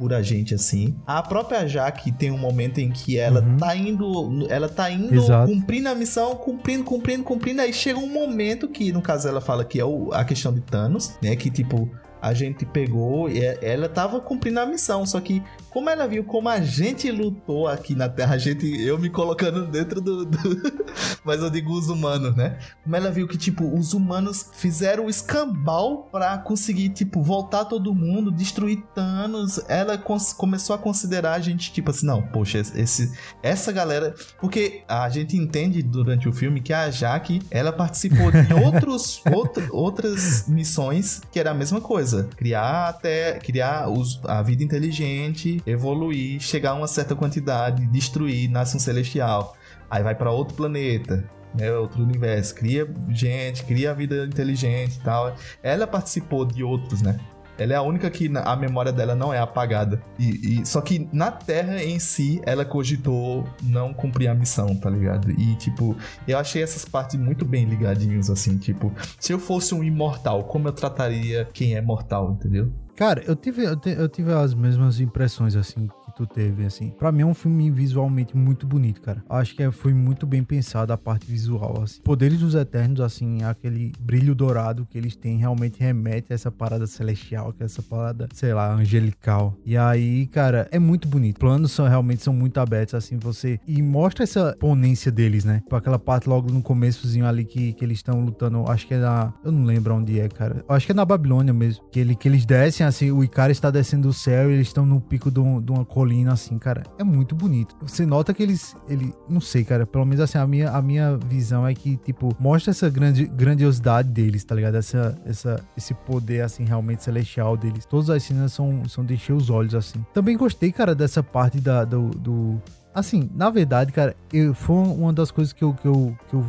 S2: por a gente assim. A própria Jaque tem um momento em que ela
S1: Uhum.
S2: tá indo, ela tá indo
S1: Exato.
S2: cumprindo a missão, cumprindo, cumprindo, cumprindo, aí chega um momento que no caso ela fala que é o- a questão de Thanos, né, que tipo a gente pegou e é- ela tava cumprindo a missão, só que como ela viu como a gente lutou aqui na Terra, a gente, eu me colocando dentro do, do mas eu digo os humanos, né? Como ela viu que, tipo, os humanos fizeram o escambau pra conseguir, tipo, voltar todo mundo, destruir Thanos. Ela começou a considerar a gente, tipo assim, não, poxa, esse, essa galera. Porque a gente entende durante o filme que a Jaque, ela participou de outros, outra- outras missões que era a mesma coisa. Criar até. Criar os- a vida inteligente, evoluir, chegar a uma certa quantidade, destruir, nasce um celestial. Aí vai pra outro planeta, né, outro universo, cria gente, cria vida inteligente e tal. Ela participou de outros, né? Ela é a única que a memória dela não é apagada. E, e- só que na Terra em si, ela cogitou não cumprir a missão, tá ligado? E tipo, eu achei essas partes muito bem ligadinhos, assim, tipo, se eu fosse um imortal, como eu trataria quem é mortal, entendeu?
S1: Cara, eu tive, eu, tive as mesmas impressões, assim, que tu teve, assim. Pra mim é um filme visualmente muito bonito, cara. Acho que foi muito bem pensado a parte visual, assim. Poderes dos Eternos, assim, aquele brilho dourado que eles têm realmente remete a essa parada celestial, que é essa parada, sei lá, angelical. E aí, cara, é muito bonito. Os planos são realmente são muito abertos, assim, você... E mostra essa ponência deles, né? Tipo aquela parte logo no começozinho ali que, que eles estão lutando, acho que é na... Eu não lembro onde é, cara. Acho que é na Babilônia mesmo. Que, ele, que eles descem, assim, o Icaro está descendo do céu e eles estão no pico de, um- de uma assim, cara. É muito bonito. Você nota que eles... Ele, não sei, cara. Pelo menos, assim, a minha, a minha visão é que, tipo, mostra essa grande, grandiosidade deles, tá ligado? Essa, essa, esse poder, assim, realmente celestial deles. Todas as cenas são, são de encher os olhos, assim. Também gostei, cara, dessa parte da, do, do... Assim, na verdade, cara, eu, foi uma das coisas que eu, que eu, que eu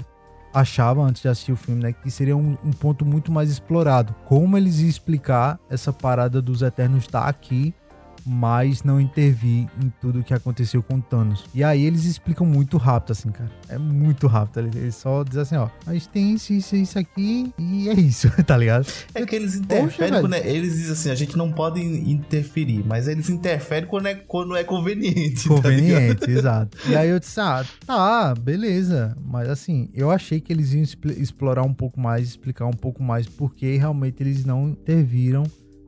S1: achava antes de assistir o filme, né? Que seria um, um ponto muito mais explorado. Como eles iam explicar essa parada dos Eternos estar aqui mas não intervir em tudo que aconteceu com Thanos. E aí eles explicam muito rápido, assim, cara. É muito rápido. Eles só dizem assim, ó, mas tem isso, isso, isso aqui e é isso, tá ligado?
S2: É que eles interferem Poxa, quando é, eles dizem assim, a gente não pode interferir, mas eles interferem quando é, quando é conveniente.
S1: Tá conveniente, tá exato. E aí eu disse, ah, tá, beleza. Mas assim, eu achei que eles iam explorar um pouco mais, explicar um pouco mais porque realmente eles não interviram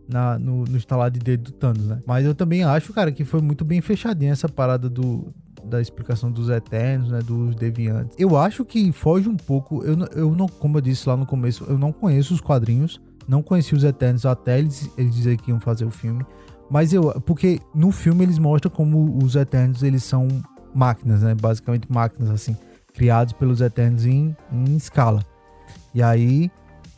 S1: na, no, no estalar de dedo do Thanos, né? Mas eu também acho, cara, que foi muito bem fechadinha essa parada do, da explicação dos Eternos, né, dos Deviantes. Eu acho que foge um pouco, eu, eu não, como eu disse lá no começo, eu não conheço os quadrinhos, não conheci os Eternos até eles, eles dizerem que iam fazer o filme, mas eu, porque no filme eles mostram como os Eternos, eles são máquinas, né, basicamente máquinas, assim, criados pelos Eternos em, em escala. E aí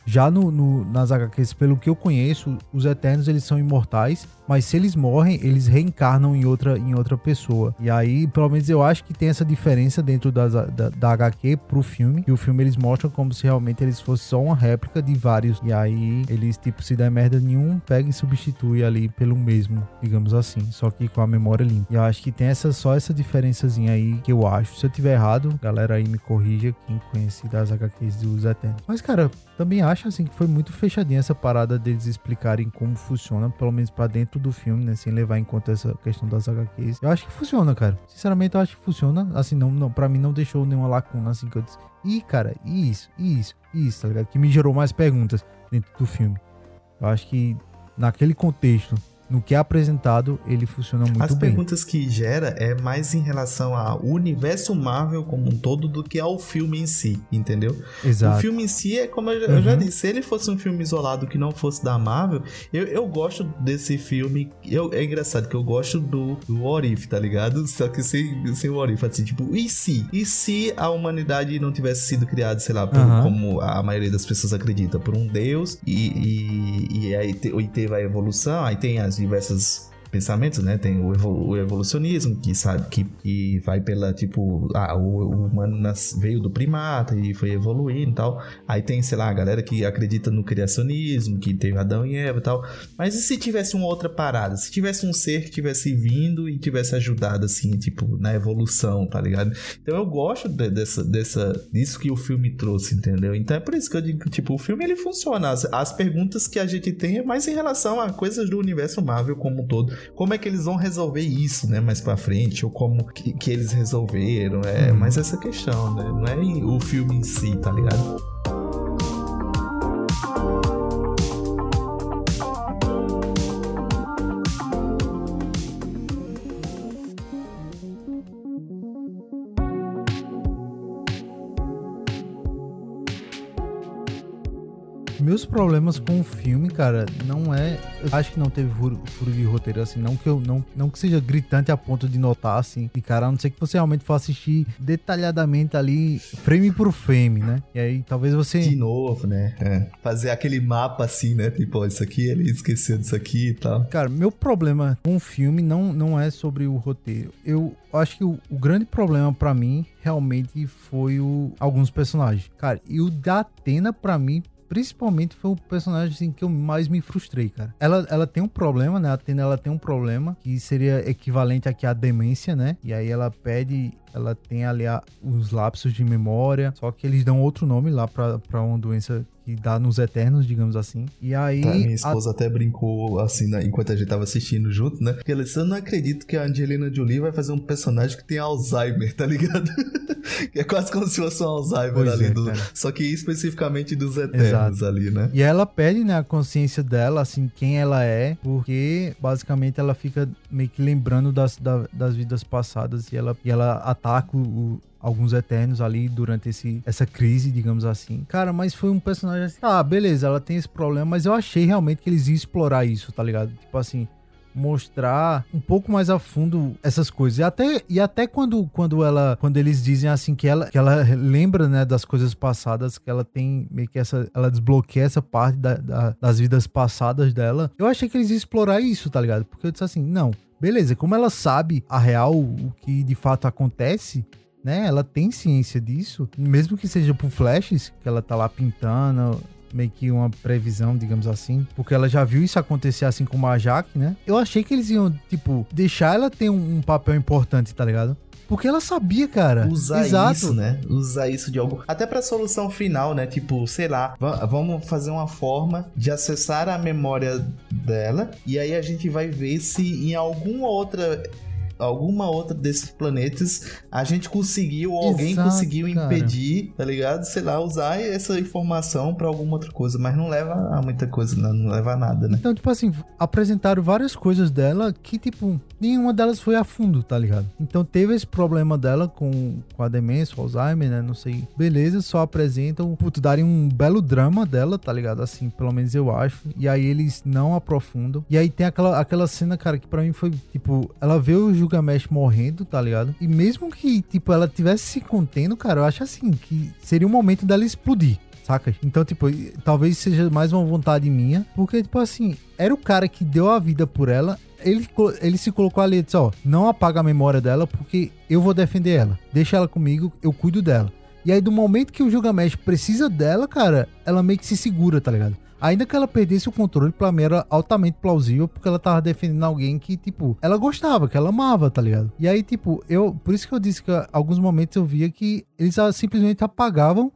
S1: já no, no, nas HQs, pelo que eu conheço, os Eternos eles são imortais mas se eles morrem, eles reencarnam em outra, em outra pessoa. E aí, pelo menos eu acho que tem essa diferença dentro das, da, da HQ pro filme. E o filme eles mostram como se realmente eles fossem só uma réplica de vários. E aí, eles, tipo, se der merda nenhum, pega e substitui ali pelo mesmo, digamos assim. Só que com a memória limpa. E eu acho que tem essa, só essa diferençazinha aí que eu acho. Se eu tiver errado, galera aí me corrija, quem conhece das HQs dos Eternos. Mas, cara, também acho assim que foi muito fechadinha essa parada deles explicarem como funciona, pelo menos para dentro do filme, né? Sem levar em conta essa questão das HQs. Eu acho que funciona, cara. Sinceramente, eu acho que funciona. Assim, não, não, pra mim não deixou nenhuma lacuna, assim, que eu disse. Ih, cara, isso, isso, isso, tá ligado? Que me gerou mais perguntas dentro do filme. Eu acho que naquele contexto no que é apresentado, ele funciona muito
S2: As
S1: bem.
S2: As perguntas que gera é mais em relação ao universo Marvel como um todo do que ao filme em si, entendeu?
S1: Exato.
S2: O filme em si é como eu, uhum. já disse, se ele fosse um filme isolado que não fosse da Marvel, eu, eu gosto desse filme. Eu, é engraçado que eu gosto do, do What If, tá ligado? Só que sem, sem o What If, assim, tipo, e se? E se a humanidade não tivesse sido criada, sei lá, por, uhum. como a maioria das pessoas acredita, por um Deus, e, e, e aí te, e teve a evolução, aí tem as fantasy versus pensamentos, né? Tem o, evolucionismo, que sabe que, que vai pela, tipo, ah, o, o humano nas, veio do primata e foi evoluindo e tal. Aí tem, sei lá, a galera que acredita no criacionismo, que teve Adão e Eva e tal. Mas e se tivesse uma outra parada? Se tivesse um ser que tivesse vindo e tivesse ajudado, assim, tipo, na evolução, tá ligado? Então eu gosto de, dessa, dessa, disso que o filme trouxe, entendeu? Então é por isso que eu digo tipo, o filme ele funciona. As, as perguntas que a gente tem é mais em relação a coisas do universo Marvel como um todo como é que eles vão resolver isso, né, mais para frente, ou como que, que eles resolveram, é, hum. mas essa questão, né, não é o filme em si, tá ligado?
S1: Meus problemas com o filme, cara, não é. Eu acho que não teve furo, furo, de roteiro, assim. Não que eu não, não que seja gritante a ponto de notar, assim. E, cara, a não ser que você realmente for assistir detalhadamente ali, frame por frame, né? E aí talvez você.
S2: De novo, né? É. Fazer aquele mapa assim, né? Tipo, ó, isso aqui ele esqueceu disso aqui e tal.
S1: Cara, meu problema com o filme não, não é sobre o roteiro. Eu acho que o, o grande problema para mim realmente foi o, alguns personagens. Cara, e o da Atena, para mim, principalmente foi o personagem assim, que eu mais me frustrei, cara. Ela, ela tem um problema, né? A Atena ela tem um problema que seria equivalente aqui à demência, né? E aí ela pede ela tem ali a, os lapsos de memória, só que eles dão outro nome lá para uma doença que dá nos eternos, digamos assim. E aí. Tá,
S2: minha esposa a... até brincou assim, né, enquanto a gente tava assistindo junto, né? Porque ela disse: Eu não acredito que a Angelina Jolie vai fazer um personagem que tem Alzheimer, tá ligado? é quase como se fosse um Alzheimer pois ali. É, do... Só que especificamente dos eternos Exato. ali, né?
S1: E ela pede, né, a consciência dela, assim, quem ela é, porque basicamente ela fica meio que lembrando das, das vidas passadas e ela, e ela ataca o, alguns Eternos ali durante esse, essa crise, digamos assim. Cara, mas foi um personagem assim. Ah, beleza, ela tem esse problema, mas eu achei realmente que eles iam explorar isso, tá ligado? Tipo assim, mostrar um pouco mais a fundo essas coisas. E até, e até quando, quando ela quando eles dizem assim que ela, que ela lembra, né, das coisas passadas, que ela tem meio que essa ela desbloqueia essa parte da, da, das vidas passadas dela. Eu achei que eles iam explorar isso, tá ligado? Porque eu disse assim, não, beleza, como ela sabe a real, o que de fato acontece, né? Ela tem ciência disso, mesmo que seja por flashes, que ela tá lá pintando, meio que uma previsão, digamos assim, porque ela já viu isso acontecer assim com a Jaque, né? Eu achei que eles iam, tipo, deixar ela ter um, um papel importante, tá ligado? Porque ela sabia, cara.
S2: Usar
S1: Exato.
S2: isso, né? Usar isso de algo. Até pra solução final, né? Tipo, sei lá, va- vamos fazer uma forma de acessar a memória dela. E aí a gente vai ver se em alguma outra. Alguma outra desses planetas a gente conseguiu, ou alguém
S1: Exato,
S2: conseguiu
S1: cara.
S2: impedir, tá ligado? Sei lá, usar essa informação pra alguma outra coisa, mas não leva a muita coisa, não, não leva a nada, né?
S1: Então, tipo assim, apresentaram várias coisas dela que, tipo, nenhuma delas foi a fundo, tá ligado? Então teve esse problema dela com, com a demência, o Alzheimer, né? Não sei. Beleza, só apresentam, putz, darem um belo drama dela, tá ligado? Assim, pelo menos eu acho. E aí eles não aprofundam. E aí tem aquela, aquela cena, cara, que pra mim foi, tipo, ela vê o Gilgamesh morrendo, tá ligado? E mesmo que, tipo, ela tivesse se contendo, cara, eu acho assim, que seria o momento dela explodir. Saca? Então, tipo, talvez seja mais uma vontade minha. Porque, tipo assim, era o cara que deu a vida por ela. Ele, ele se colocou ali e disse: Ó, não apaga a memória dela, porque eu vou defender ela. Deixa ela comigo, eu cuido dela. E aí, do momento que o Gilgamesh precisa dela, cara, ela meio que se segura, tá ligado? Ainda que ela perdesse o controle, pra mim era altamente plausível, porque ela tava defendendo alguém que, tipo, ela gostava, que ela amava, tá ligado? E aí, tipo, eu. Por isso que eu disse que alguns momentos eu via que eles ah, simplesmente apagavam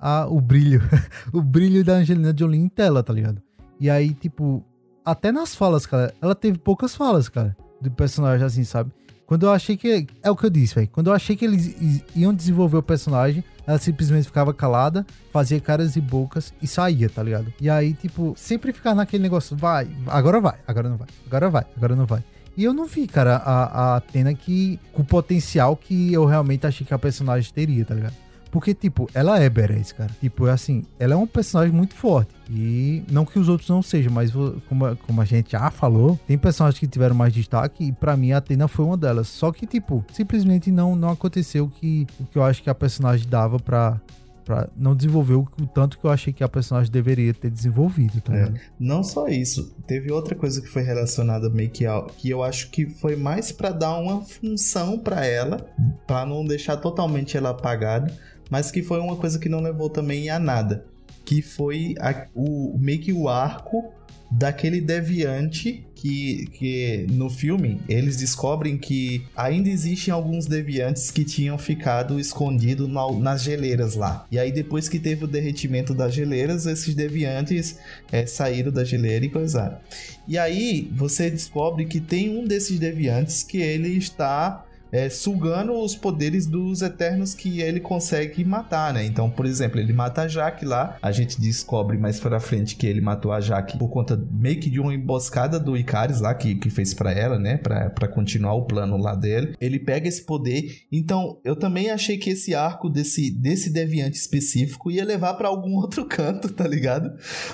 S1: a, o brilho. o brilho da Angelina Jolie em tela, tá ligado? E aí, tipo, até nas falas, cara, ela teve poucas falas, cara, do personagem, assim, sabe? Quando eu achei que. É o que eu disse, velho. Quando eu achei que eles iam desenvolver o personagem, ela simplesmente ficava calada, fazia caras e bocas e saía, tá ligado? E aí, tipo, sempre ficar naquele negócio, vai, agora vai, agora não vai, agora vai, agora não vai. E eu não vi, cara, a, a Atena que. com o potencial que eu realmente achei que a personagem teria, tá ligado? Porque, tipo, ela é badass, cara. Tipo, é assim, ela é um personagem muito forte. E não que os outros não sejam, mas como, a- como a gente já falou, tem personagens que tiveram mais destaque e pra mim a Atena foi uma delas. Só que, tipo, simplesmente não, não aconteceu o que, o que eu acho que a personagem dava pra, pra não desenvolver o, tanto que eu achei que a personagem deveria ter desenvolvido, tá
S2: É. Não só isso, teve outra coisa que foi relacionada meio que ao, que eu acho que foi mais pra dar uma função pra ela, pra não deixar totalmente ela apagada, mas que foi uma coisa que não levou também a nada, que foi a- o meio que o arco daquele deviante que, que no filme eles descobrem que ainda existem alguns deviantes que tinham ficado escondidos na- nas geleiras lá. E aí depois que teve o derretimento das geleiras, esses deviantes é, saíram da geleira e coisaram. E aí você descobre que tem um desses deviantes que ele está é, sugando os poderes dos Eternos que ele consegue matar, né? Então, por exemplo, ele mata a Jaque lá. A gente descobre mais pra frente que ele matou a Jaque por conta meio que de uma emboscada do Icaris lá que, que fez pra ela, né? Pra, pra continuar o plano lá dele. Ele pega esse poder. Então, eu também achei que esse arco desse, desse deviante específico ia levar pra algum outro canto, tá ligado?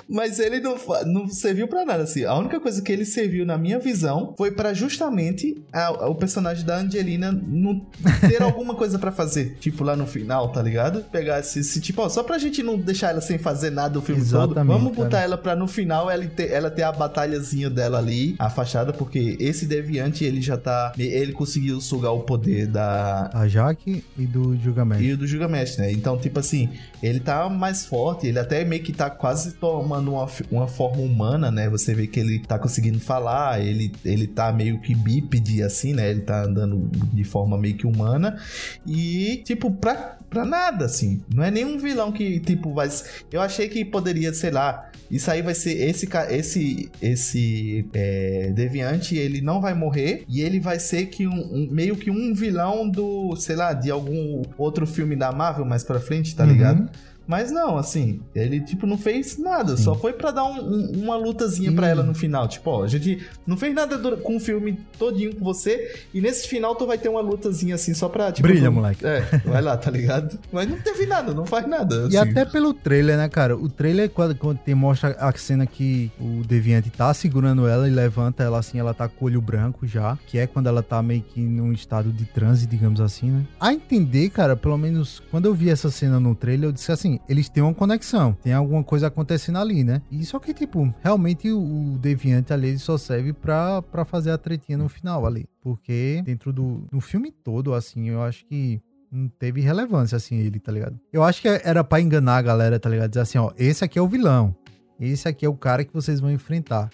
S2: Mas ele não, não serviu pra nada, assim. A única coisa que ele serviu, na minha visão, foi pra justamente a- o personagem da Angelina não ter alguma coisa pra fazer. Tipo, lá no final, tá ligado? Pegar esse, esse tipo, ó, só pra gente não deixar ela sem fazer nada o filme todo.
S1: Exatamente,
S2: Vamos botar
S1: cara.
S2: ela pra no final ela ter, ela ter a batalhazinha dela ali, a fachada, porque esse deviante, ele já tá... Ele conseguiu sugar o poder da,
S1: A Jaque e do Gilgamesh.
S2: e o do Gilgamesh, né? Então, tipo assim, ele tá mais forte, ele até meio que tá quase tomando uma, uma forma humana, né? Você vê que ele tá conseguindo falar, ele, ele tá meio que bípede, assim, né? Ele tá andando de forma meio que humana. E, tipo, pra, pra nada, assim. Não é nenhum vilão que, tipo, vai. Eu achei que poderia, sei lá. Isso aí vai ser. Esse, esse, esse é, deviante, ele não vai morrer. E ele vai ser que um, um- meio que um vilão do, sei lá, de algum outro filme da Marvel mais pra frente, tá
S1: Uhum.
S2: Mas não, assim, ele, tipo, não fez nada.
S1: Sim.
S2: Só foi pra dar um- um- uma lutazinha pra ela no final. Tipo, ó, a gente não fez nada dura- com o filme todinho com você. E nesse final tu vai ter uma lutazinha assim, só pra, tipo...
S1: Brilha,
S2: tu-
S1: moleque.
S2: É, vai lá, tá ligado? Mas não teve nada, não faz nada.
S1: E
S2: assim.
S1: até pelo trailer, né, cara? O trailer, quando, quando tem, mostra a cena que o Deviante tá segurando ela e levanta ela assim, ela tá com o olho branco já, que é quando ela tá meio que num estado de transe, digamos assim, né? A entender, cara, pelo menos quando eu vi essa cena no trailer, eu disse assim, eles têm uma conexão, tem alguma coisa acontecendo ali, né? E só que, tipo, realmente o, Deviante ali só serve pra, pra fazer a tretinha no final ali. Porque dentro do no filme todo, assim, eu acho que não teve relevância, assim, ele, tá ligado? Eu acho que era pra enganar a galera, tá ligado? Dizer assim, ó, esse aqui é o vilão. Esse aqui é o cara que vocês vão enfrentar.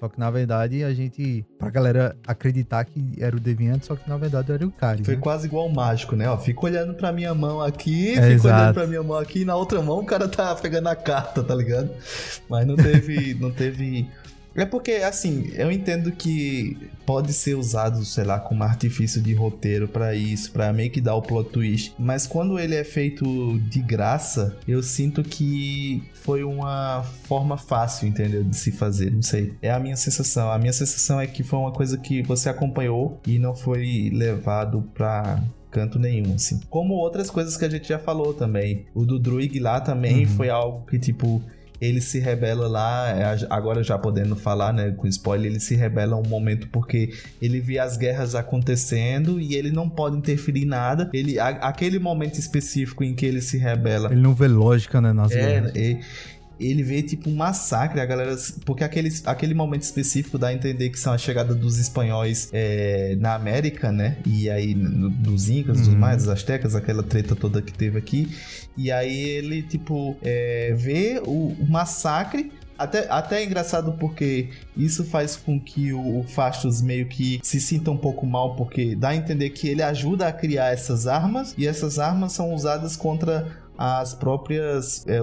S1: Só que na verdade a gente, pra galera acreditar que era o Deviante, só que na verdade era o Ikari.
S2: Foi
S1: né?
S2: quase igual o mágico, né? Ó, fica olhando pra minha mão aqui,
S1: É,
S2: fica
S1: exato.
S2: olhando pra minha mão aqui, e na outra mão o cara tá pegando a carta, tá ligado? Mas não teve. não teve. É porque, assim, eu entendo que pode ser usado, sei lá, como artifício de roteiro pra isso, pra meio que dar o plot twist. Mas quando ele é feito de graça, eu sinto que foi uma forma fácil, entendeu? De se fazer, não sei. É a minha sensação. A minha sensação é que foi uma coisa que você acompanhou e não foi levado pra canto nenhum, assim. Como outras coisas que a gente já falou também. O do Druig lá também
S1: Uhum.
S2: foi algo que, tipo, ele se rebela lá, é, agora já podendo falar, né, com spoiler, ele se rebela um momento porque ele vê as guerras acontecendo e ele não pode interferir em nada. Ele, a- aquele momento específico em que ele se rebela
S1: Ele não vê lógica, né, nas
S2: é,
S1: guerras.
S2: e- ele vê tipo um massacre, a galera. Porque aquele, aquele momento específico dá a entender que são a chegada dos espanhóis é, na América, né? E aí, dos Incas, dos
S1: Uhum.
S2: Maias, dos Aztecas, aquela treta toda que teve aqui. E aí ele, tipo, é, vê o, o massacre. Até, até é engraçado porque isso faz com que o, o Fastos meio que se sinta um pouco mal, porque dá a entender que ele ajuda a criar essas armas, e essas armas são usadas contra as próprias é,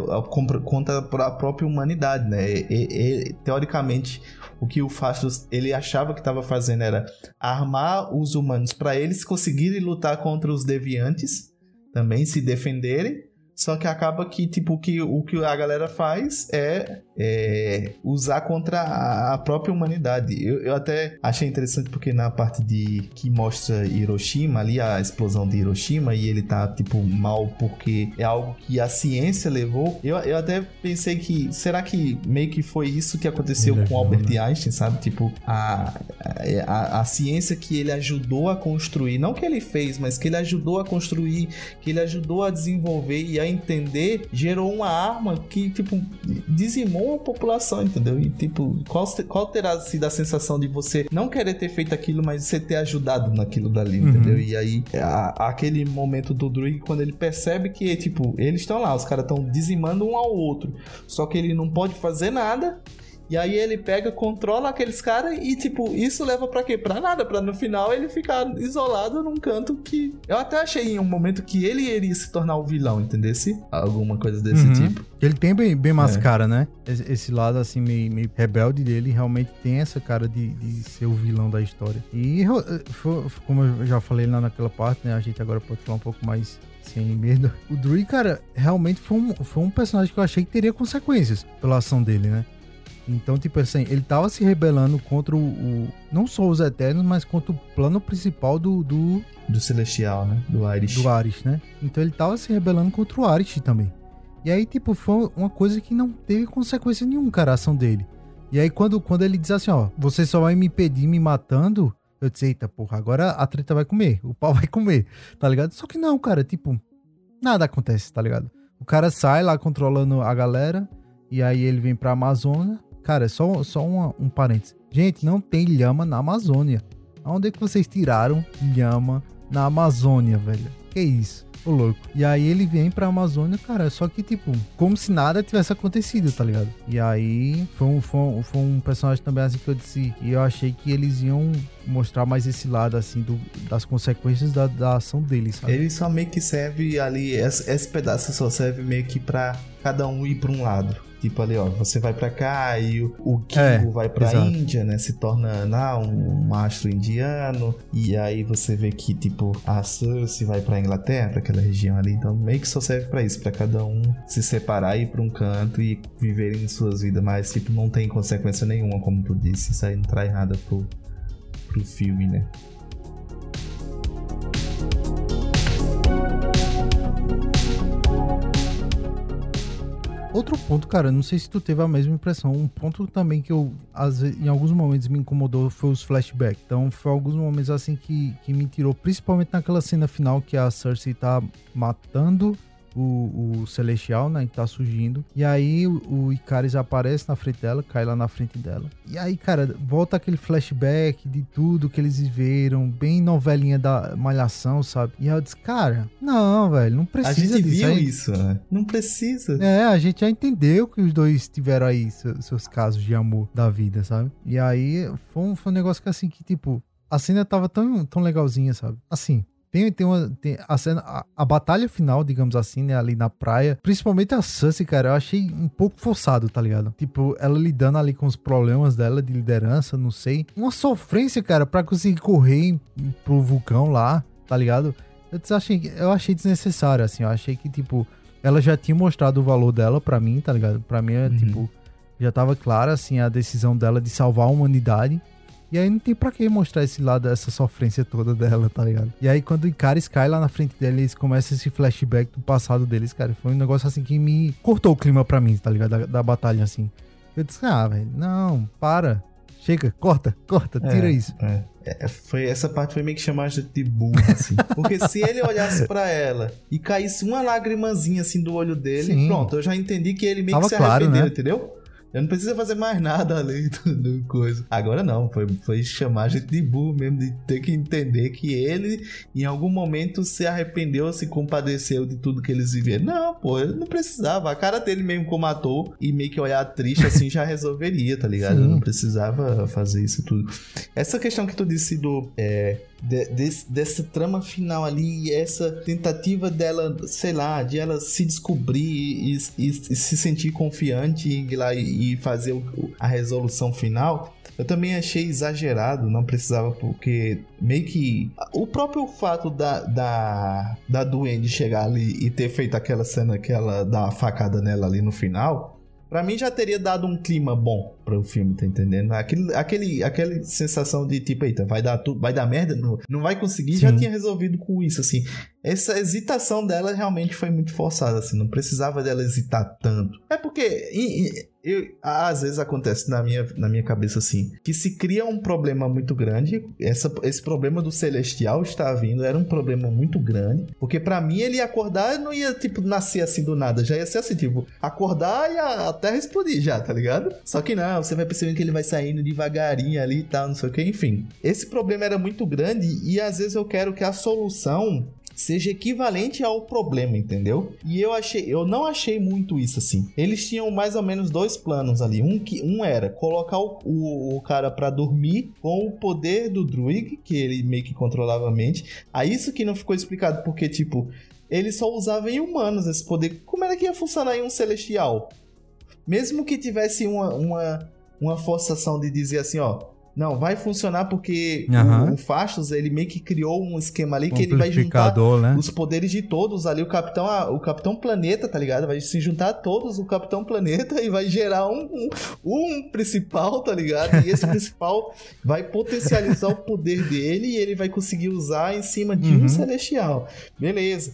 S2: contra a própria humanidade, né? E- e- teoricamente, o que o Fastos ele achava que estava fazendo era armar os humanos para eles conseguirem lutar contra os deviantes, também se defenderem. Só que acaba que tipo que o que a galera faz é, é usar contra a, a própria humanidade. Eu, eu até achei interessante porque na parte de que mostra Hiroshima ali a explosão de Hiroshima e ele tá tipo mal porque é algo que a ciência levou. Eu, eu até pensei que será que meio que foi isso que aconteceu com Albert
S1: né?
S2: Einstein, sabe? Tipo a, a, a ciência que ele ajudou a construir, não que ele fez, mas que ele ajudou a construir, que ele ajudou a desenvolver e a entender, gerou uma arma que, tipo, dizimou a população, entendeu? E, tipo, qual, qual terá sido a sensação de você não querer ter feito aquilo, mas você ter ajudado naquilo dali,
S1: Uhum.
S2: entendeu? E aí, a- aquele momento do Druig, quando ele percebe que, tipo, eles estão lá, os caras estão dizimando um ao outro, só que ele não pode fazer nada. E aí ele pega, controla aqueles caras e, tipo, isso leva pra quê? Pra nada, pra no final ele ficar isolado num canto que. Eu até achei em um momento que ele iria se tornar o vilão, entendesse? Alguma coisa desse
S1: Uhum.
S2: tipo.
S1: Ele tem bem, bem mais
S2: É.
S1: cara, né? Esse, lado, assim, meio, meio rebelde dele realmente tem essa cara de, de ser o vilão da história. E, como eu já falei lá naquela parte, né? A gente agora pode falar um pouco mais sem medo. O Druid, cara, realmente foi um, foi um personagem que eu achei que teria consequências pela ação dele, né? Então, tipo assim, ele tava se rebelando contra o, o- não só os Eternos, mas contra o plano principal do, do,
S2: Do Celestial, né? Do Irish.
S1: do Aris, né? Então ele tava se rebelando contra o Aris também. E aí, tipo, foi uma coisa que não teve consequência nenhuma, cara, a ação dele. E aí, quando, quando ele diz assim, ó, você só vai me impedir me matando, eu disse, eita, porra, agora a treta vai comer, o pau vai comer, tá ligado? Só que não, cara, tipo, nada acontece, tá ligado? O cara sai lá controlando a galera, e aí ele vem pra Amazônia. Cara, só, só uma- um parênteses. Gente, não tem lhama na Amazônia. Aonde é que vocês tiraram lhama na Amazônia, velho? Que isso? Ô louco. E aí ele vem pra Amazônia, cara, só que tipo, como se nada tivesse acontecido, tá ligado? E aí foi um, foi um, foi um personagem também assim que eu disse. E eu achei que eles iam mostrar mais esse lado, assim, do, das consequências da, da ação deles, sabe?
S2: Ele só meio que serve ali, esse, esse pedaço só serve meio que pra cada um ir pra um lado. Tipo ali, ó, você vai pra cá e o, o Kingo
S1: É,
S2: vai pra
S1: exato.
S2: Índia, né? Se torna lá um mastro indiano. E aí você vê que, tipo, a Cersei vai pra Inglaterra, pra aquela região ali. Então meio que só serve pra isso, pra cada um se separar ir pra um canto e viverem suas vidas. Mas, tipo, não tem consequência nenhuma, como tu disse. Isso aí não traz nada pro, pro filme, né?
S1: Outro ponto, cara, não sei se tu teve a mesma impressão. Um ponto também que eu, às vezes, em alguns momentos, me incomodou foi os flashbacks. Então, foi alguns momentos assim que, que me tirou, principalmente naquela cena final que a Cersei tá matando o, o Celestial, né? Que tá surgindo. E aí o, o Icaris aparece na frente dela, cai lá na frente dela. E aí, cara, volta aquele flashback de tudo que eles viveram, bem novelinha da Malhação, sabe? E eu disse, cara, não, velho, não
S2: A
S1: precisa
S2: gente
S1: disso.
S2: viu isso, né? Não precisa.
S1: É, a gente já entendeu que os dois tiveram aí se- seus casos de amor da vida, sabe? E aí foi um, foi um negócio que assim, que tipo, a cena tava tão, tão legalzinha, sabe? Assim. Tem, tem uma. Tem a cena. A, a batalha final, digamos assim, né? Ali na praia. Principalmente a Cersei, cara, eu achei um pouco forçado, tá ligado? Tipo, ela lidando ali com os problemas dela de liderança, não sei. Uma sofrência, cara, pra conseguir correr pro vulcão lá, tá ligado? Eu achei, eu achei desnecessário, assim. Eu achei que, tipo, ela já tinha mostrado o valor dela pra mim, tá ligado? Pra mim, é,
S2: Uhum.
S1: tipo, já tava clara, assim, a decisão dela de salvar a humanidade. E aí não tem pra que mostrar esse lado, essa sofrência toda dela, tá ligado? E aí quando o Icaris cai lá na frente dele, eles começam esse flashback do passado deles, cara. Foi um negócio assim que me cortou o clima pra mim, tá ligado? Da, da batalha, assim. Eu disse, ah, velho, não, para. Chega, corta, corta, tira
S2: É,
S1: isso.
S2: é. É, foi, essa parte foi meio que chamar de burro, assim. Porque se ele olhasse pra ela e caísse uma lágrimazinha assim do olho dele,
S1: Sim.
S2: pronto, eu já entendi que ele meio
S1: Tava
S2: que se
S1: claro,
S2: arrependeu,
S1: né?
S2: entendeu? Eu não preciso fazer mais nada além do, do coisa. Agora não, foi, foi chamar a gente de burro mesmo, de ter que entender que ele, em algum momento, se arrependeu, se compadeceu de tudo que eles viveram. Não, pô, ele não precisava. A cara dele mesmo como ator e meio que olhar triste assim já resolveria, tá ligado?
S1: Sim.
S2: Eu não precisava fazer isso tudo. Essa questão que tu disse do. é, de- desse- dessa trama final ali, e essa tentativa dela, sei lá, de ela se descobrir e, e- e se sentir confiante ir lá e, fazer o- a resolução final. Eu também achei exagerado, não precisava, porque meio que. O próprio fato da, da, da Duende chegar ali e ter feito aquela cena que ela dá uma facada nela ali no final, pra mim já teria dado um clima bom pro filme, tá entendendo? Aquele, aquele, aquela sensação de tipo, eita, vai dar tudo, vai dar merda, não, não vai conseguir, já
S1: Sim.
S2: tinha resolvido com isso, assim. Essa hesitação dela realmente foi muito forçada, assim, não precisava dela hesitar tanto. É porque e- e- eu- às vezes acontece na minha, na minha cabeça assim, que se cria um problema muito grande, essa, esse problema do Celestial estar vindo era um problema muito grande, porque pra mim ele ia acordar não ia, tipo, nascer assim do nada, já ia ser assim, tipo, acordar e a, a Terra explodir já, tá ligado? Só que não, você vai percebendo que ele vai saindo devagarinho ali e tal, não sei o que, enfim. Esse problema era muito grande e às vezes eu quero que a solução seja equivalente ao problema, entendeu? E eu achei, eu não achei muito isso assim. Eles tinham mais ou menos dois planos ali. Um que um era colocar o, o, o cara pra dormir com o poder do Druid, que ele meio que controlava a mente. Aí isso que não ficou explicado porque tipo ele só usava em humanos esse poder. Como era que ia funcionar em um celestial? Mesmo que tivesse uma, uma, uma forçação de dizer assim, ó, não, vai funcionar porque
S1: Aham.
S2: o, o Fastos, ele meio que criou um esquema ali que ele vai juntar
S1: né?
S2: os poderes de todos ali, o Capitão, o Capitão Planeta, tá ligado? Vai se juntar todos o Capitão Planeta e vai gerar um, um, um principal, tá ligado? E esse principal vai potencializar o poder dele e ele vai conseguir usar em cima de
S1: Uhum.
S2: um celestial. Beleza.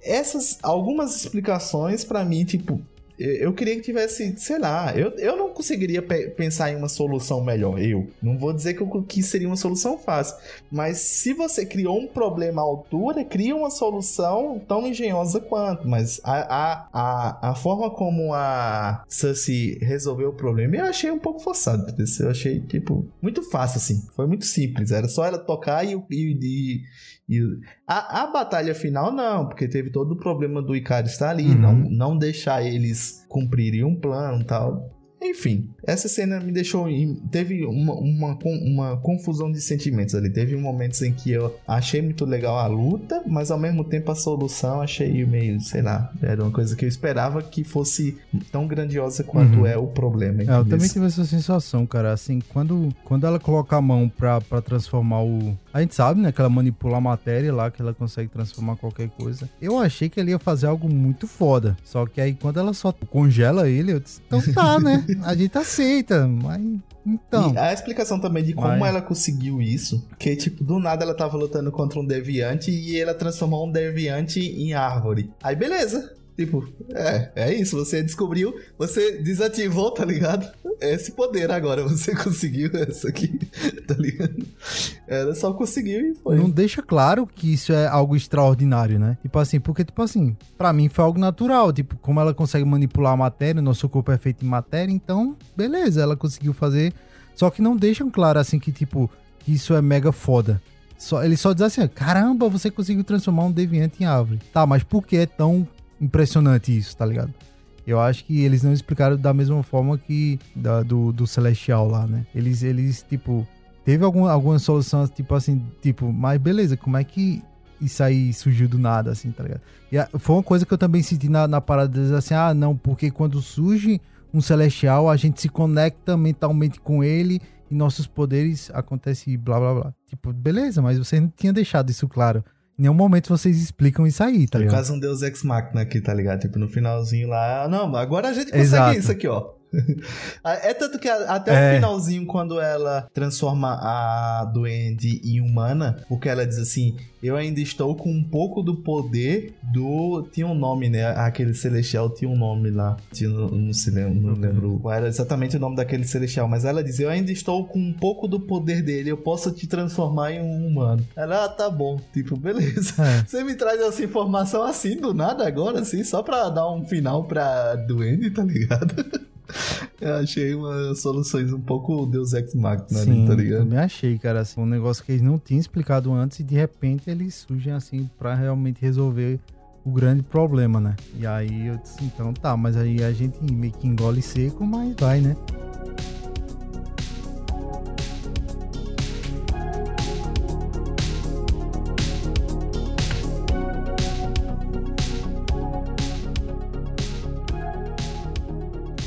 S2: Essas algumas explicações pra mim, tipo, eu queria que tivesse, sei lá, eu, eu não conseguiria pe- pensar em uma solução melhor, eu. Não vou dizer que, eu, que seria uma solução fácil, mas se você criou um problema à altura, cria uma solução tão engenhosa quanto. Mas a, a, a, a forma como a Cersei resolveu o problema, eu achei um pouco forçado. Eu achei, tipo, muito fácil, assim. Foi muito simples. Era só ela tocar e, e, e, e a, a batalha final, não, porque teve todo o problema do Icaris estar ali,
S1: Uhum.
S2: não, não deixar eles cumprirem um plano e tal. Enfim, essa cena me deixou. Teve uma, uma, uma confusão de sentimentos ali. Teve momentos em que eu achei muito legal a luta, mas ao mesmo tempo a solução achei meio, sei lá, era uma coisa que eu esperava que fosse tão grandiosa quanto
S1: Uhum.
S2: é o problema.
S1: É, eu também tive essa sensação, cara. Assim, quando, quando ela coloca a mão pra, pra transformar o. A gente sabe, né? Que ela manipula a matéria lá, que ela consegue transformar qualquer coisa. Eu achei que ele ia fazer algo muito foda. Só que aí quando ela só congela ele, eu disse, então tá, né? A gente aceita, mas. Então.
S2: E a explicação também de como
S1: Vai.
S2: ela conseguiu isso, que tipo, do nada ela tava lutando contra um deviante e ela transformou um deviante em árvore. Aí beleza. Tipo, é, é isso. Você descobriu, você desativou, tá ligado? Esse poder agora. Você conseguiu essa aqui, tá ligado? Ela só conseguiu e foi.
S1: Não deixa claro que isso é algo extraordinário, né? Tipo assim, porque, tipo assim, pra mim foi algo natural. Tipo, como ela consegue manipular a matéria, nosso corpo é feito em matéria, então, beleza, ela conseguiu fazer. Só que não deixam claro, assim, que, tipo, que isso é mega foda. Só, ele só diz assim, caramba, você conseguiu transformar um deviante em árvore. Tá, mas por que é tão impressionante isso, tá ligado? Eu acho que eles não explicaram da mesma forma que da, do, do Celestial lá, né? Eles, eles tipo, teve algum, alguma solução, tipo assim, tipo, mas beleza, como é que isso aí surgiu do nada, assim, tá ligado? E a, foi uma coisa que eu também senti na, na parada deles, assim, ah, não, porque quando surge um Celestial, a gente se conecta mentalmente com ele e nossos poderes acontecem blá blá blá. Tipo, beleza, mas você não tinha deixado isso claro. Em nenhum momento vocês explicam isso aí, tá
S2: Foi
S1: ligado?
S2: quase um Deus Ex Machina aqui, tá ligado? Tipo, no finalzinho lá, não, agora a gente consegue
S1: Exato.
S2: isso aqui, ó. É tanto que até o
S1: É.
S2: finalzinho, quando ela transforma a Duende em humana, porque ela diz assim: Eu ainda estou com um pouco do poder do. Tinha um nome, né? Aquele celestial tinha um nome lá. Tinha, não, não se lembro, não lembro qual era exatamente o nome daquele celestial, mas ela diz: Eu ainda estou com um pouco do poder dele, eu posso te transformar em um humano. Ela, ah, tá bom. Tipo, beleza.
S1: É.
S2: Você me traz essa informação assim do nada agora, assim, só pra dar um final pra Duende, tá ligado? Eu achei umas soluções um pouco Deus Ex Machina ali,
S1: Sim,
S2: tá ligado?
S1: também achei, cara, assim, um negócio que eles não tinham explicado antes e de repente eles surgem assim pra realmente resolver o grande problema, né? E aí eu disse, então tá, mas aí a gente meio que engole seco, mas vai, né?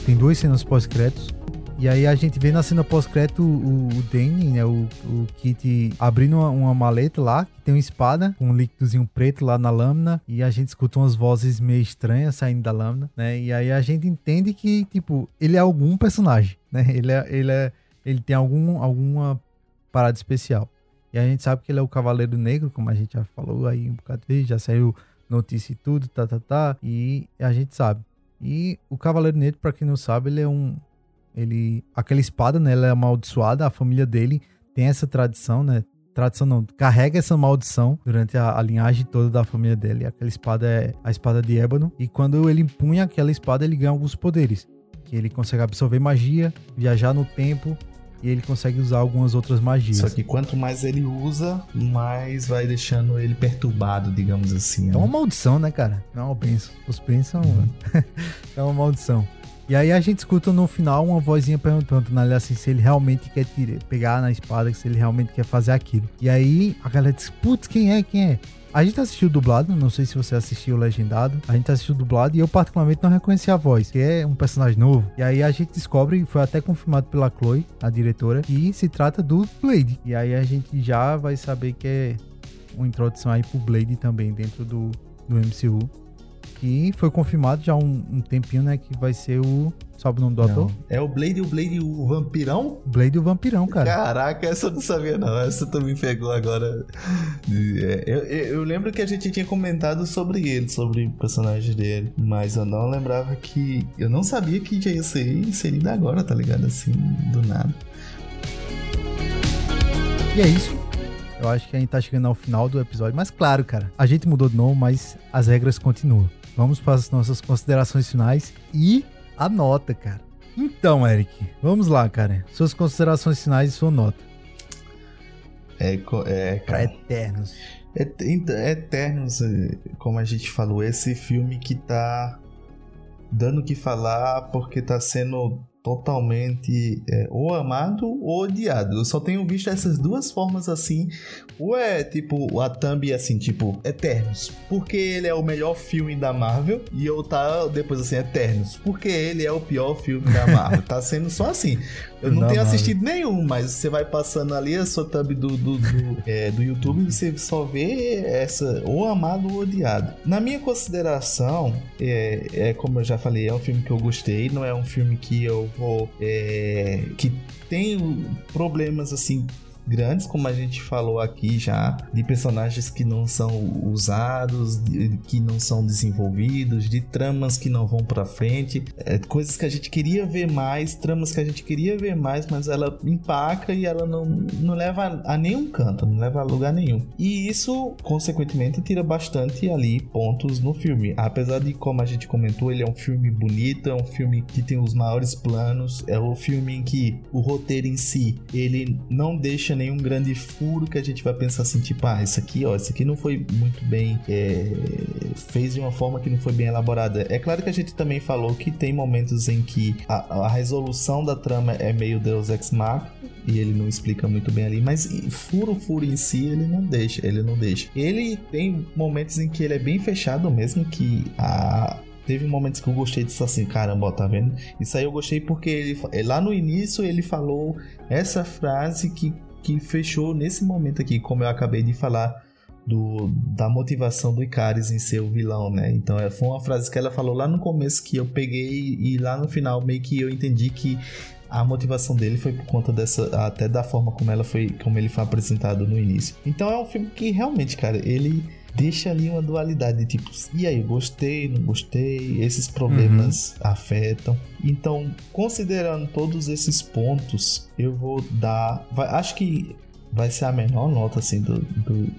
S1: Tem duas cenas pós-créditos. E aí a gente vê na cena pós-crédito o, o Danny, né? O, o Kit abrindo uma, uma maleta lá, que tem uma espada, com um líquidozinho preto lá na lâmina. E a gente escuta umas vozes meio estranhas saindo da lâmina, né? E aí a gente entende que, tipo, ele é algum personagem, né? Ele é. Ele, é, ele tem algum, alguma parada especial. E a gente sabe que ele é o Cavaleiro Negro, como a gente já falou aí um bocado de já saiu notícia e tudo, tá, tá, tá. E a gente sabe. E o Cavaleiro Negro, pra quem não sabe, ele é um. Ele. Aquela espada, né? Ela é amaldiçoada. A família dele tem essa tradição, né? Tradição não, carrega essa maldição durante a, a linhagem toda da família dele. Aquela espada é a espada de ébano. E quando ele empunha aquela espada, ele ganha alguns poderes. Que ele consegue absorver magia, viajar no tempo. E ele consegue usar algumas outras magias.
S2: Só que quanto mais ele usa, mais vai deixando ele perturbado, digamos assim.
S1: É
S2: né?
S1: uma maldição, né, cara? Não é uma bênção. Os bênçãos é uma maldição. E aí a gente escuta no final uma vozinha perguntando na assim se ele realmente quer tirar, pegar na espada, se ele realmente quer fazer aquilo. E aí a galera diz, putz, quem é? Quem é? A gente assistiu dublado, não sei se você assistiu legendado. A gente assistiu dublado e eu particularmente não reconheci a voz, que é um personagem novo. E aí a gente descobre, foi até confirmado pela Chloe, a diretora, que se trata do Blade. E aí a gente já vai saber que é uma introdução aí pro Blade também dentro do, do MCU. Que foi confirmado já há um, um tempinho, né? Que vai ser o. Sabe o nome do ator?
S2: Não. É o Blade, o Blade, o vampirão?
S1: Blade o Vampirão, cara.
S2: Caraca, essa eu não sabia não. Essa tu me pegou agora. É, eu, eu- eu lembro que a gente tinha comentado sobre ele, sobre o personagem dele. Mas eu não lembrava que. Eu não sabia que já ia ser inserido agora, tá ligado? Assim, do nada.
S1: E é isso. Eu acho que a gente tá chegando ao final do episódio. Mas claro, cara, a gente mudou de novo, mas as regras continuam. Vamos para as nossas considerações finais e a nota, cara. Então, Eric, vamos lá, cara. Suas considerações finais e sua nota.
S2: É, é
S1: Pra
S2: cara.
S1: Eternos.
S2: Et- ent- Eternos, eh, como a gente falou, esse filme que tá dando o que falar porque tá sendo totalmente é, ou amado ou odiado. Eu só tenho visto essas duas formas assim. Ou é tipo a thumb assim, tipo Eternos, porque ele é o melhor filme da Marvel e eu tá depois assim Eternos, porque ele é o pior filme da Marvel. tá sendo só assim. Eu não
S1: Da
S2: tenho assistido nenhum, mas você vai passando ali a sua thumb do, do, do, é, do YouTube e você só vê essa ou amado ou odiado. Na minha consideração, é, é como eu já falei, é um filme que eu gostei, não é um filme que eu vou. é, que tem problemas assim grandes, como a gente falou aqui já, de personagens que não são usados, de, que não são desenvolvidos, de tramas que não vão para frente, é, coisas que a gente queria ver mais, tramas que a gente queria ver mais, mas ela empaca e ela não, não leva a nenhum canto, não leva a lugar nenhum. E isso, consequentemente, tira bastante ali pontos no filme. Apesar de, como a gente comentou, ele é um filme bonito, é um filme que tem os maiores planos, é o um filme em que o roteiro em si, ele não deixa nenhum grande furo que a gente vai pensar assim, tipo, ah, isso aqui, ó, isso aqui não foi muito bem, é, fez de uma forma que não foi bem elaborada. É claro que a gente também falou que tem momentos em que a, a resolução da trama é meio Deus Ex Machina, e ele não explica muito bem ali, mas furo furo em si ele não deixa, ele não deixa. Ele tem momentos em que ele é bem fechado mesmo, que a teve momentos que eu gostei disso assim, caramba, ó, tá vendo? Isso aí eu gostei porque ele lá no início ele falou essa frase que que fechou nesse momento aqui, como eu acabei de falar do, da motivação do Icaris em ser o vilão, né? Então é, foi uma frase que ela falou lá no começo que eu peguei e lá no final meio que eu entendi que a motivação dele foi por conta dessa até da forma como ela foi como ele foi apresentado no início. Então é um filme que realmente, cara, ele deixa ali uma dualidade, tipo, e aí, gostei, não gostei, esses problemas uhum. afetam. Então, considerando todos esses pontos, eu vou dar, vai, acho que vai ser a menor nota assim do, do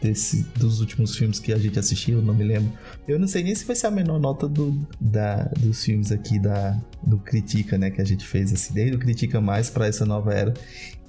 S2: desse, dos últimos filmes que a gente assistiu, não me lembro. Eu não sei nem se vai ser a menor nota do, da, dos filmes aqui da, do Critica, né? Que a gente fez assim, desde o Critica Mais para essa nova era.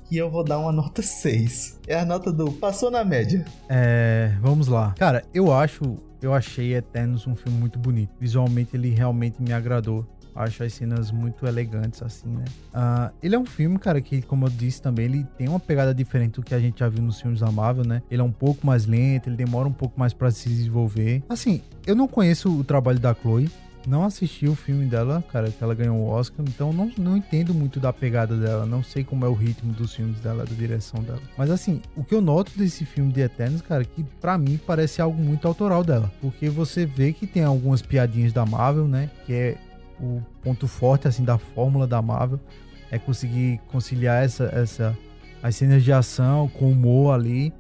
S2: E eu vou dar uma nota 6. É a nota do passou na média.
S1: É, vamos lá. Cara, eu acho, eu achei Eternos um filme muito bonito. Visualmente ele realmente me agradou. Acho as cenas muito elegantes, assim, né? Uh, ele é um filme, cara, que, como eu disse também, ele tem uma pegada diferente do que a gente já viu nos filmes da Marvel, né? Ele é um pouco mais lento, ele demora um pouco mais para se desenvolver. Assim, eu não conheço o trabalho da Chloe, não assisti o filme dela, cara, que ela ganhou o Oscar, então não, não entendo muito da pegada dela, não sei como é o ritmo dos filmes dela, da direção dela. Mas assim, o que eu noto desse filme de Eternos, cara, que para mim parece algo muito autoral dela, porque você vê que tem algumas piadinhas da Marvel, né, que é o ponto forte assim da fórmula da Marvel é conseguir conciliar essa, essa as cenas de ação com humor ali.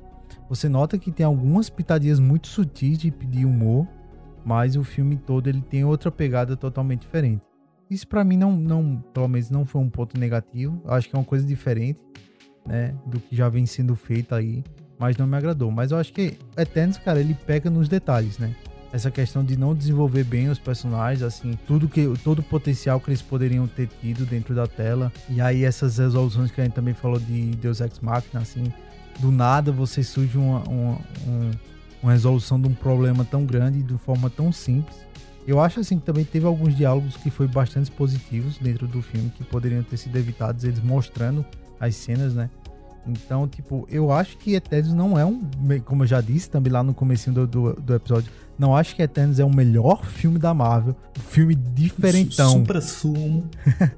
S1: Você nota que tem algumas pitadinhas muito sutis de, de humor, mas o filme todo ele tem outra pegada totalmente diferente. Isso para mim não, não, pelo menos não foi um ponto negativo. Acho que é uma coisa diferente, né, do que já vem sendo feito aí, mas não me agradou. Mas eu acho que Eternos, cara, ele pega nos detalhes, né? essa questão de não desenvolver bem os personagens, assim, tudo que todo o potencial que eles poderiam ter tido dentro da tela. E aí essas resoluções que a gente também falou de Deus Ex Machina, assim, do nada você surge uma, uma, uma resolução de um problema tão grande de forma tão simples. Eu acho assim que também teve alguns diálogos que foi bastante positivos dentro do filme que poderiam ter sido evitados, eles mostrando as cenas, né? Então, tipo, eu acho que Eternos não é um, como eu já disse também lá no começo do, do, do episódio, não acho que Eternos é o melhor filme da Marvel. O filme diferentão.
S2: Supra sumo.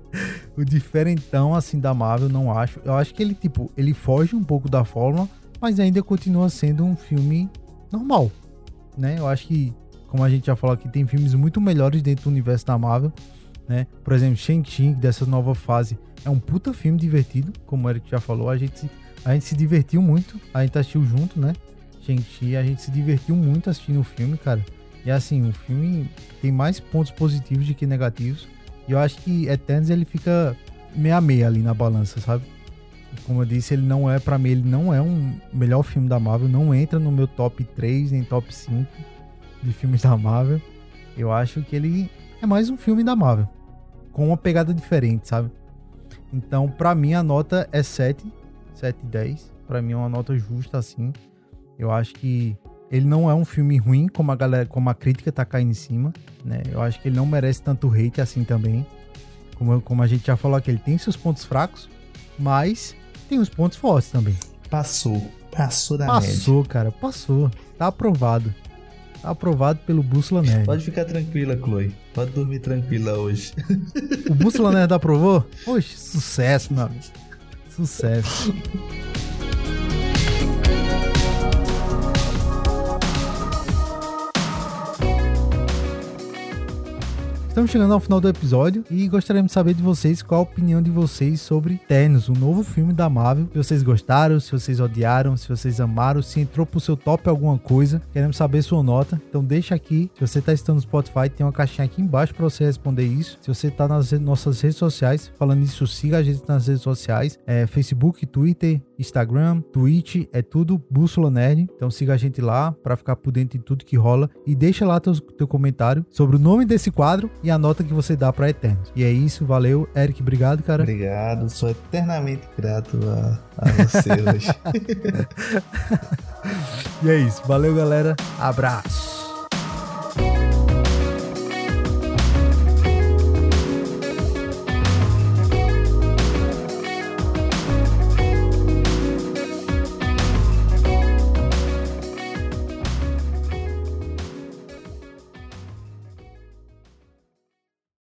S1: o diferentão, assim, da Marvel, não acho. Eu acho que ele, tipo, ele foge um pouco da fórmula, mas ainda continua sendo um filme normal, né? Eu acho que, como a gente já falou aqui, tem filmes muito melhores dentro do universo da Marvel, né? Por exemplo, Shang-Chi, dessa nova fase, é um puta filme divertido, como o Eric já falou. A gente, a gente se divertiu muito, a gente assistiu junto, né? Shang-Chi, a gente se divertiu muito assistindo o filme, cara. E assim, o filme tem mais pontos positivos do que negativos. E eu acho que Eternos ele fica meia meia ali na balança, sabe? Como eu disse, ele não é, para mim, ele não é um melhor filme da Marvel, não entra no meu top 3 nem top 5 de filmes da Marvel. Eu acho que ele é mais um filme da Marvel, com uma pegada diferente, sabe? Então, para mim a nota é 7, 7 e 10. Para mim é uma nota justa assim. Eu acho que ele não é um filme ruim, como a galera, como a crítica tá caindo em cima, né? Eu acho que ele não merece tanto hate assim também. Como, como a gente já falou aqui, ele tem seus pontos fracos, mas tem os pontos fortes também.
S2: Passou. Passou da
S1: Passou, média. cara, passou. Tá aprovado. Tá aprovado pelo Bússola Nerd.
S2: Pode ficar tranquila, Chloe. Pode dormir tranquila hoje.
S1: O Bússola Nerd aprovou? Oxe, sucesso, meu amigo. Sucesso. Estamos chegando ao final do episódio e gostaríamos de saber de vocês qual a opinião de vocês sobre Ternos, o novo filme da Marvel. Se vocês gostaram, se vocês odiaram, se vocês amaram, se entrou pro seu top alguma coisa. Queremos saber sua nota. Então deixa aqui. Se você tá estando no Spotify, tem uma caixinha aqui embaixo para você responder isso. Se você tá nas nossas redes sociais, falando isso, siga a gente nas redes sociais. É, Facebook, Twitter, Instagram, Twitch, é tudo Bússola Nerd. Então siga a gente lá para ficar por dentro de tudo que rola e deixa lá teu, teu comentário sobre o nome desse quadro e a nota que você dá para Eternos. E é isso, valeu, Eric, obrigado, cara.
S2: Obrigado, sou eternamente grato a, a você hoje.
S1: e é isso, valeu, galera. Abraço.